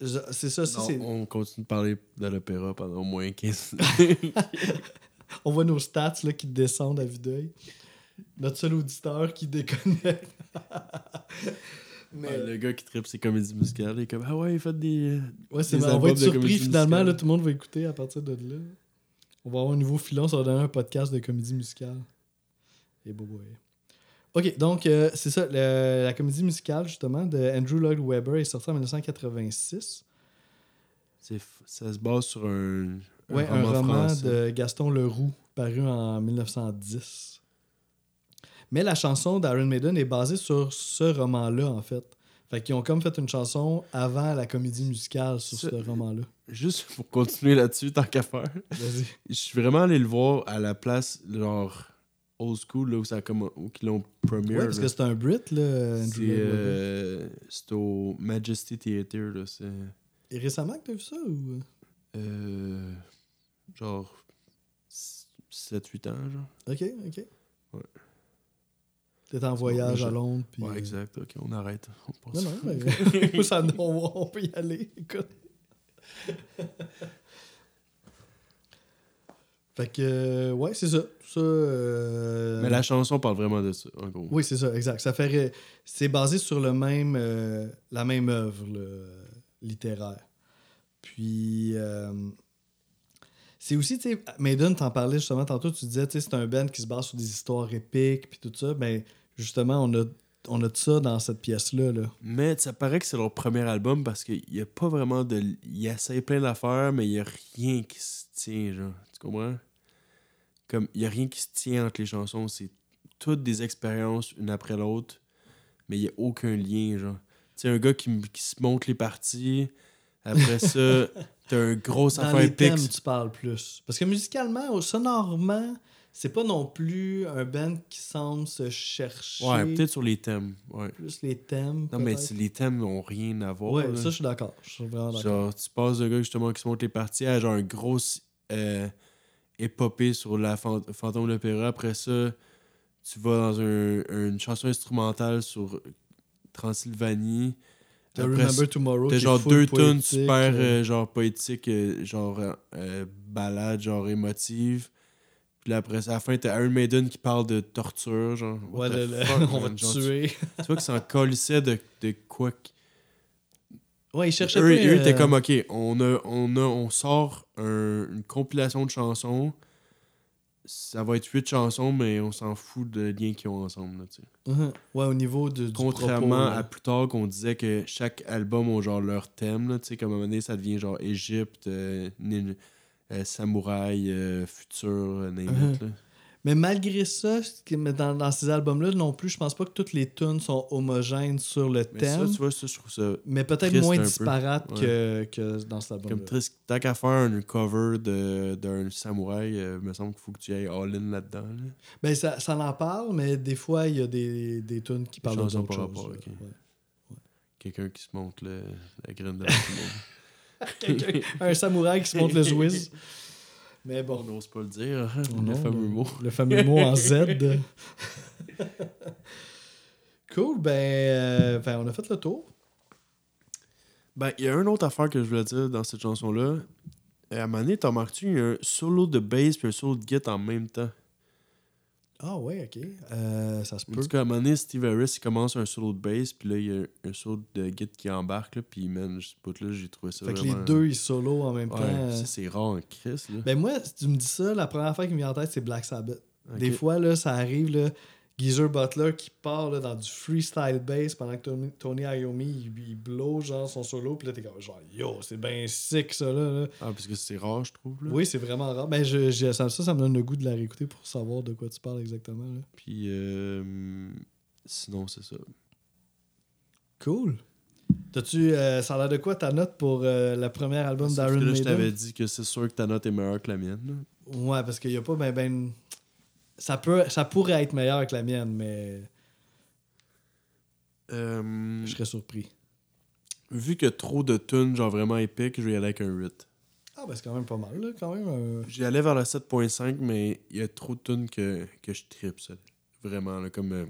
B: C'est ça, c'est.
A: on continue de parler de l'opéra pendant au moins 15 minutes.
B: On voit nos stats là, qui descendent à vue d'œil. Notre seul auditeur qui déconnecte. Mais.
A: Ouais, le gars qui tripe ses comédies musicales, il est comme Ah ouais, il fait des.
B: Ouais, c'est. On va être surpris finalement. Là, tout le monde va écouter à partir de là. On va avoir un nouveau filon, ça va donner un podcast de comédie musicale. Et boy. Ok, donc euh, c'est ça. le- la comédie musicale, justement, de Andrew Lloyd Webber est sortie en 1986.
A: C'est f- ça se base sur un, un
B: Ouais, un
A: roman,
B: roman
A: français.
B: de Gaston Leroux, paru en 1910. Mais la chanson d'Iron Maiden est basée sur ce roman-là, en fait. Fait qu'ils ont comme fait une chanson avant la comédie musicale sur
A: Ça-
B: ce roman-là.
A: Juste pour continuer là-dessus, tant qu'à faire.
B: Vas-y.
A: Je suis vraiment allé le voir à la place, genre, old school, là, où, ça a comme, où ils l'ont première.
B: Ouais, parce
A: là.
B: que c'est un Brit, là, Andrew
A: C'est euh, au Majesty Theatre, là. C'est.
B: Et récemment que t'as vu ça ou...
A: euh, genre. 7-8 ans, genre.
B: Ok, ok.
A: Ouais.
B: T'es en voyage à Londres. Puis,
A: Ouais,
B: euh,
A: exact. Ok, on arrête. On
B: Non,
A: passe.
B: non, mais ça, on, on peut y aller. Écoute. Fait que, euh, ouais, c'est ça. ça euh,
A: Mais la chanson parle vraiment de ça, en gros.
B: Oui, c'est ça, exact. Ça fait, c'est basé sur le même, euh, la même œuvre littéraire. Puis, c'est aussi, tu sais, Maiden, t'en parlais justement tantôt, tu disais, tu sais, c'est un band qui se base sur des histoires épiques, puis tout ça. Ben, justement, on a, on a de ça dans cette pièce-là. Là.
A: Mais ça paraît que c'est leur premier album parce qu'il n'y a pas vraiment de. Ils essayent plein d'affaires, mais il n'y a rien qui se tient, genre. Tu comprends? Comme, il n'y a rien qui se tient entre les chansons. C'est toutes des expériences, une après l'autre, mais il n'y a aucun lien, genre. Tu un gars qui, qui se montre les parties, après ça, t'as un gros
B: Dans
A: affaire
B: les thèmes, tu parles plus. Parce que musicalement, sonorement, c'est pas non plus un band qui semble se chercher
A: Ouais, peut-être sur les thèmes. Ouais.
B: plus les thèmes.
A: Non, mais les thèmes n'ont rien à voir.
B: Ouais,
A: là.
B: ça, je suis d'accord. Je suis vraiment d'accord.
A: Genre, tu passes de gars justement qui se monte les parties à genre un gros euh, épopée sur la fan- fantôme de l'opéra. Après ça, tu vas dans un- une chanson instrumentale sur Transylvanie.
B: T'as
A: Après,
B: Remember Tomorrow.
A: T'as genre deux tunes
B: poétique,
A: super
B: euh,
A: euh, genre poétiques, euh, genre balade, genre émotive. Puis là, après à la fin, t'as Iron Maiden qui parle de torture, genre.
B: Ouais, le- le-
A: fuck,
B: on va te
A: genre, tu-
B: tuer.
A: Tu vois qu'ils s'en colissaient de, de quoi
B: Ouais, ils cherchaient
A: eux,
B: pas,
A: eux
B: euh,
A: étaient comme, OK, on, a, on, a, on sort un- une compilation de chansons. Ça va être huit chansons, mais on s'en fout de liens qu'ils ont ensemble. Là, tu sais.
B: Mhm. Ouais, au niveau de, du
A: Contrairement
B: propos,
A: à plus tard qu'on disait que chaque album a genre leur thème. Là, tu sais, comme à un moment donné, ça devient genre Égypte, euh, samouraï, euh, futur, euh, là.
B: Mais malgré ça, dans, dans ces albums-là non plus, je pense pas que toutes les tunes sont homogènes sur le
A: Mais ça,
B: thème.
A: tu vois, ça, je trouve ça
B: mais peut-être moins
A: peu.
B: disparate que, que dans cet album-là.
A: comme triste. Tant qu'à faire un cover d'un samouraï, euh, il me semble qu'il faut que tu ailles all-in là-dedans. Là.
B: Ben, ça, ça en parle, mais des fois, il y a des, des tunes qui parlent d'autres choses. là. Ouais.
A: Quelqu'un qui se monte le- la graine de la
B: un samouraï qui se montre le Zwiz. Mais
A: On
B: bon.
A: n'ose pas le dire, hein, le fameux mot.
B: Le fameux mot en Z. cool, ben, euh, ben, on a fait le tour.
A: Ben, il y a une autre affaire que je voulais dire dans cette chanson-là. Euh, À un moment donné, t'as remarqué, il y a un solo de bass puis un solo de guitare en même temps.
B: Ah ouais, ok. Euh, ça se
A: En
B: peut.
A: tout cas, à un moment donné, Steve Harris, il commence un solo de bass, puis là, il y a un solo de guitare qui embarque, là, puis man, ce bout-là, j'ai trouvé ça
B: Fait que
A: vraiment...
B: les deux, ils solo en même
A: Ouais,
B: temps. euh.
A: ça, c'est rare en Chris, là.
B: Ben moi, si tu me dis ça, la première fois qui me vient en tête, c'est Black Sabbath. Des fois, là, ça arrive, là, Geezer Butler qui part là, dans du freestyle bass pendant que Tony, Tony Iommi, il, il blow genre son solo, puis là, t'es comme genre, yo, c'est bien sick ça, là. là.
A: Ah, parce que c'est rare, je trouve, là.
B: Oui, c'est vraiment rare. Ben, je, je- ça, ça, me donne le goût de la réécouter pour savoir de quoi tu parles exactement. Là.
A: Puis, euh, sinon, c'est ça.
B: Cool. T'as-tu, euh, ça a l'air de quoi ta note pour euh, le premier album d'Iron
A: là, je t'avais
B: Maiden?
A: dit que c'est sûr que ta note est meilleure que la mienne, là.
B: Ouais, parce qu'il y a pas ben ben. Ça, peut, ça pourrait être meilleur que la mienne, mais
A: Euh,
B: je serais surpris.
A: vu a trop de tunes, genre vraiment épiques, je vais y aller avec un 8.
B: Ah, ben c'est quand même pas mal, là, quand même. euh.
A: J'y allais vers le 7.5, mais il y a trop de tunes que, que je tripe, ça. Vraiment, là, comme euh,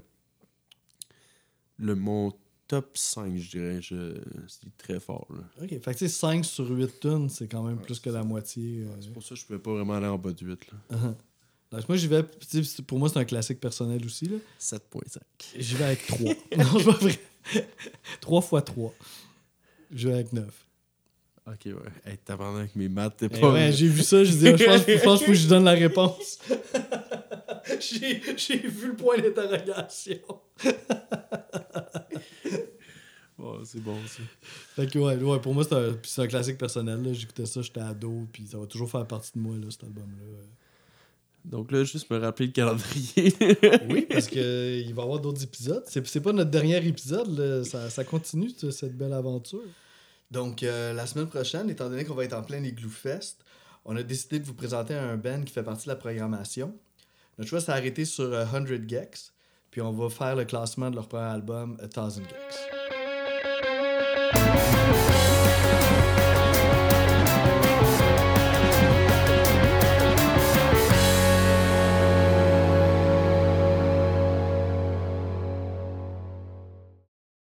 A: le, mon top 5, je dirais. Je, c'est très fort, là.
B: Ok, fait que tu sais, 5 sur 8 tonnes, c'est quand même
A: Ouais,
B: plus que la moitié.
A: C'est pour ça que je pouvais pas vraiment aller en bas de 8, là.
B: Donc, moi, j'y vais. Pour moi, c'est un classique personnel aussi. là.
A: 7.5.
B: J'y vais avec 3. non, pas vrai. 3 fois 3. Je vais avec 9.
A: Ok, ouais. Hey, t'as pendant que mes maths, t'es
B: Eh
A: pas...
B: ouais, j'ai vu ça, je dis, je pense, je pense qu'il faut que je donne la réponse. j'ai, vu le point d'interrogation.
A: Oh, c'est bon, ça.
B: Fait que ouais, ouais pour moi, c'est un, un classique personnel. J'écoutais ça, j'étais ado, puis ça va toujours faire partie de moi, là, cet album-là.
A: Donc là, juste me rappeler le calendrier.
B: Oui, parce qu'il va y avoir d'autres épisodes. C'est, pas notre dernier épisode, là. Ça, ça continue, cette belle aventure. Donc, euh, la semaine prochaine, étant donné qu'on va être en plein Igloo Fest, on a décidé de vous présenter un band qui fait partie de la programmation. Notre choix s'est arrêté sur euh, 100 Gex, puis on va faire le classement de leur premier album, A Thousand Gex.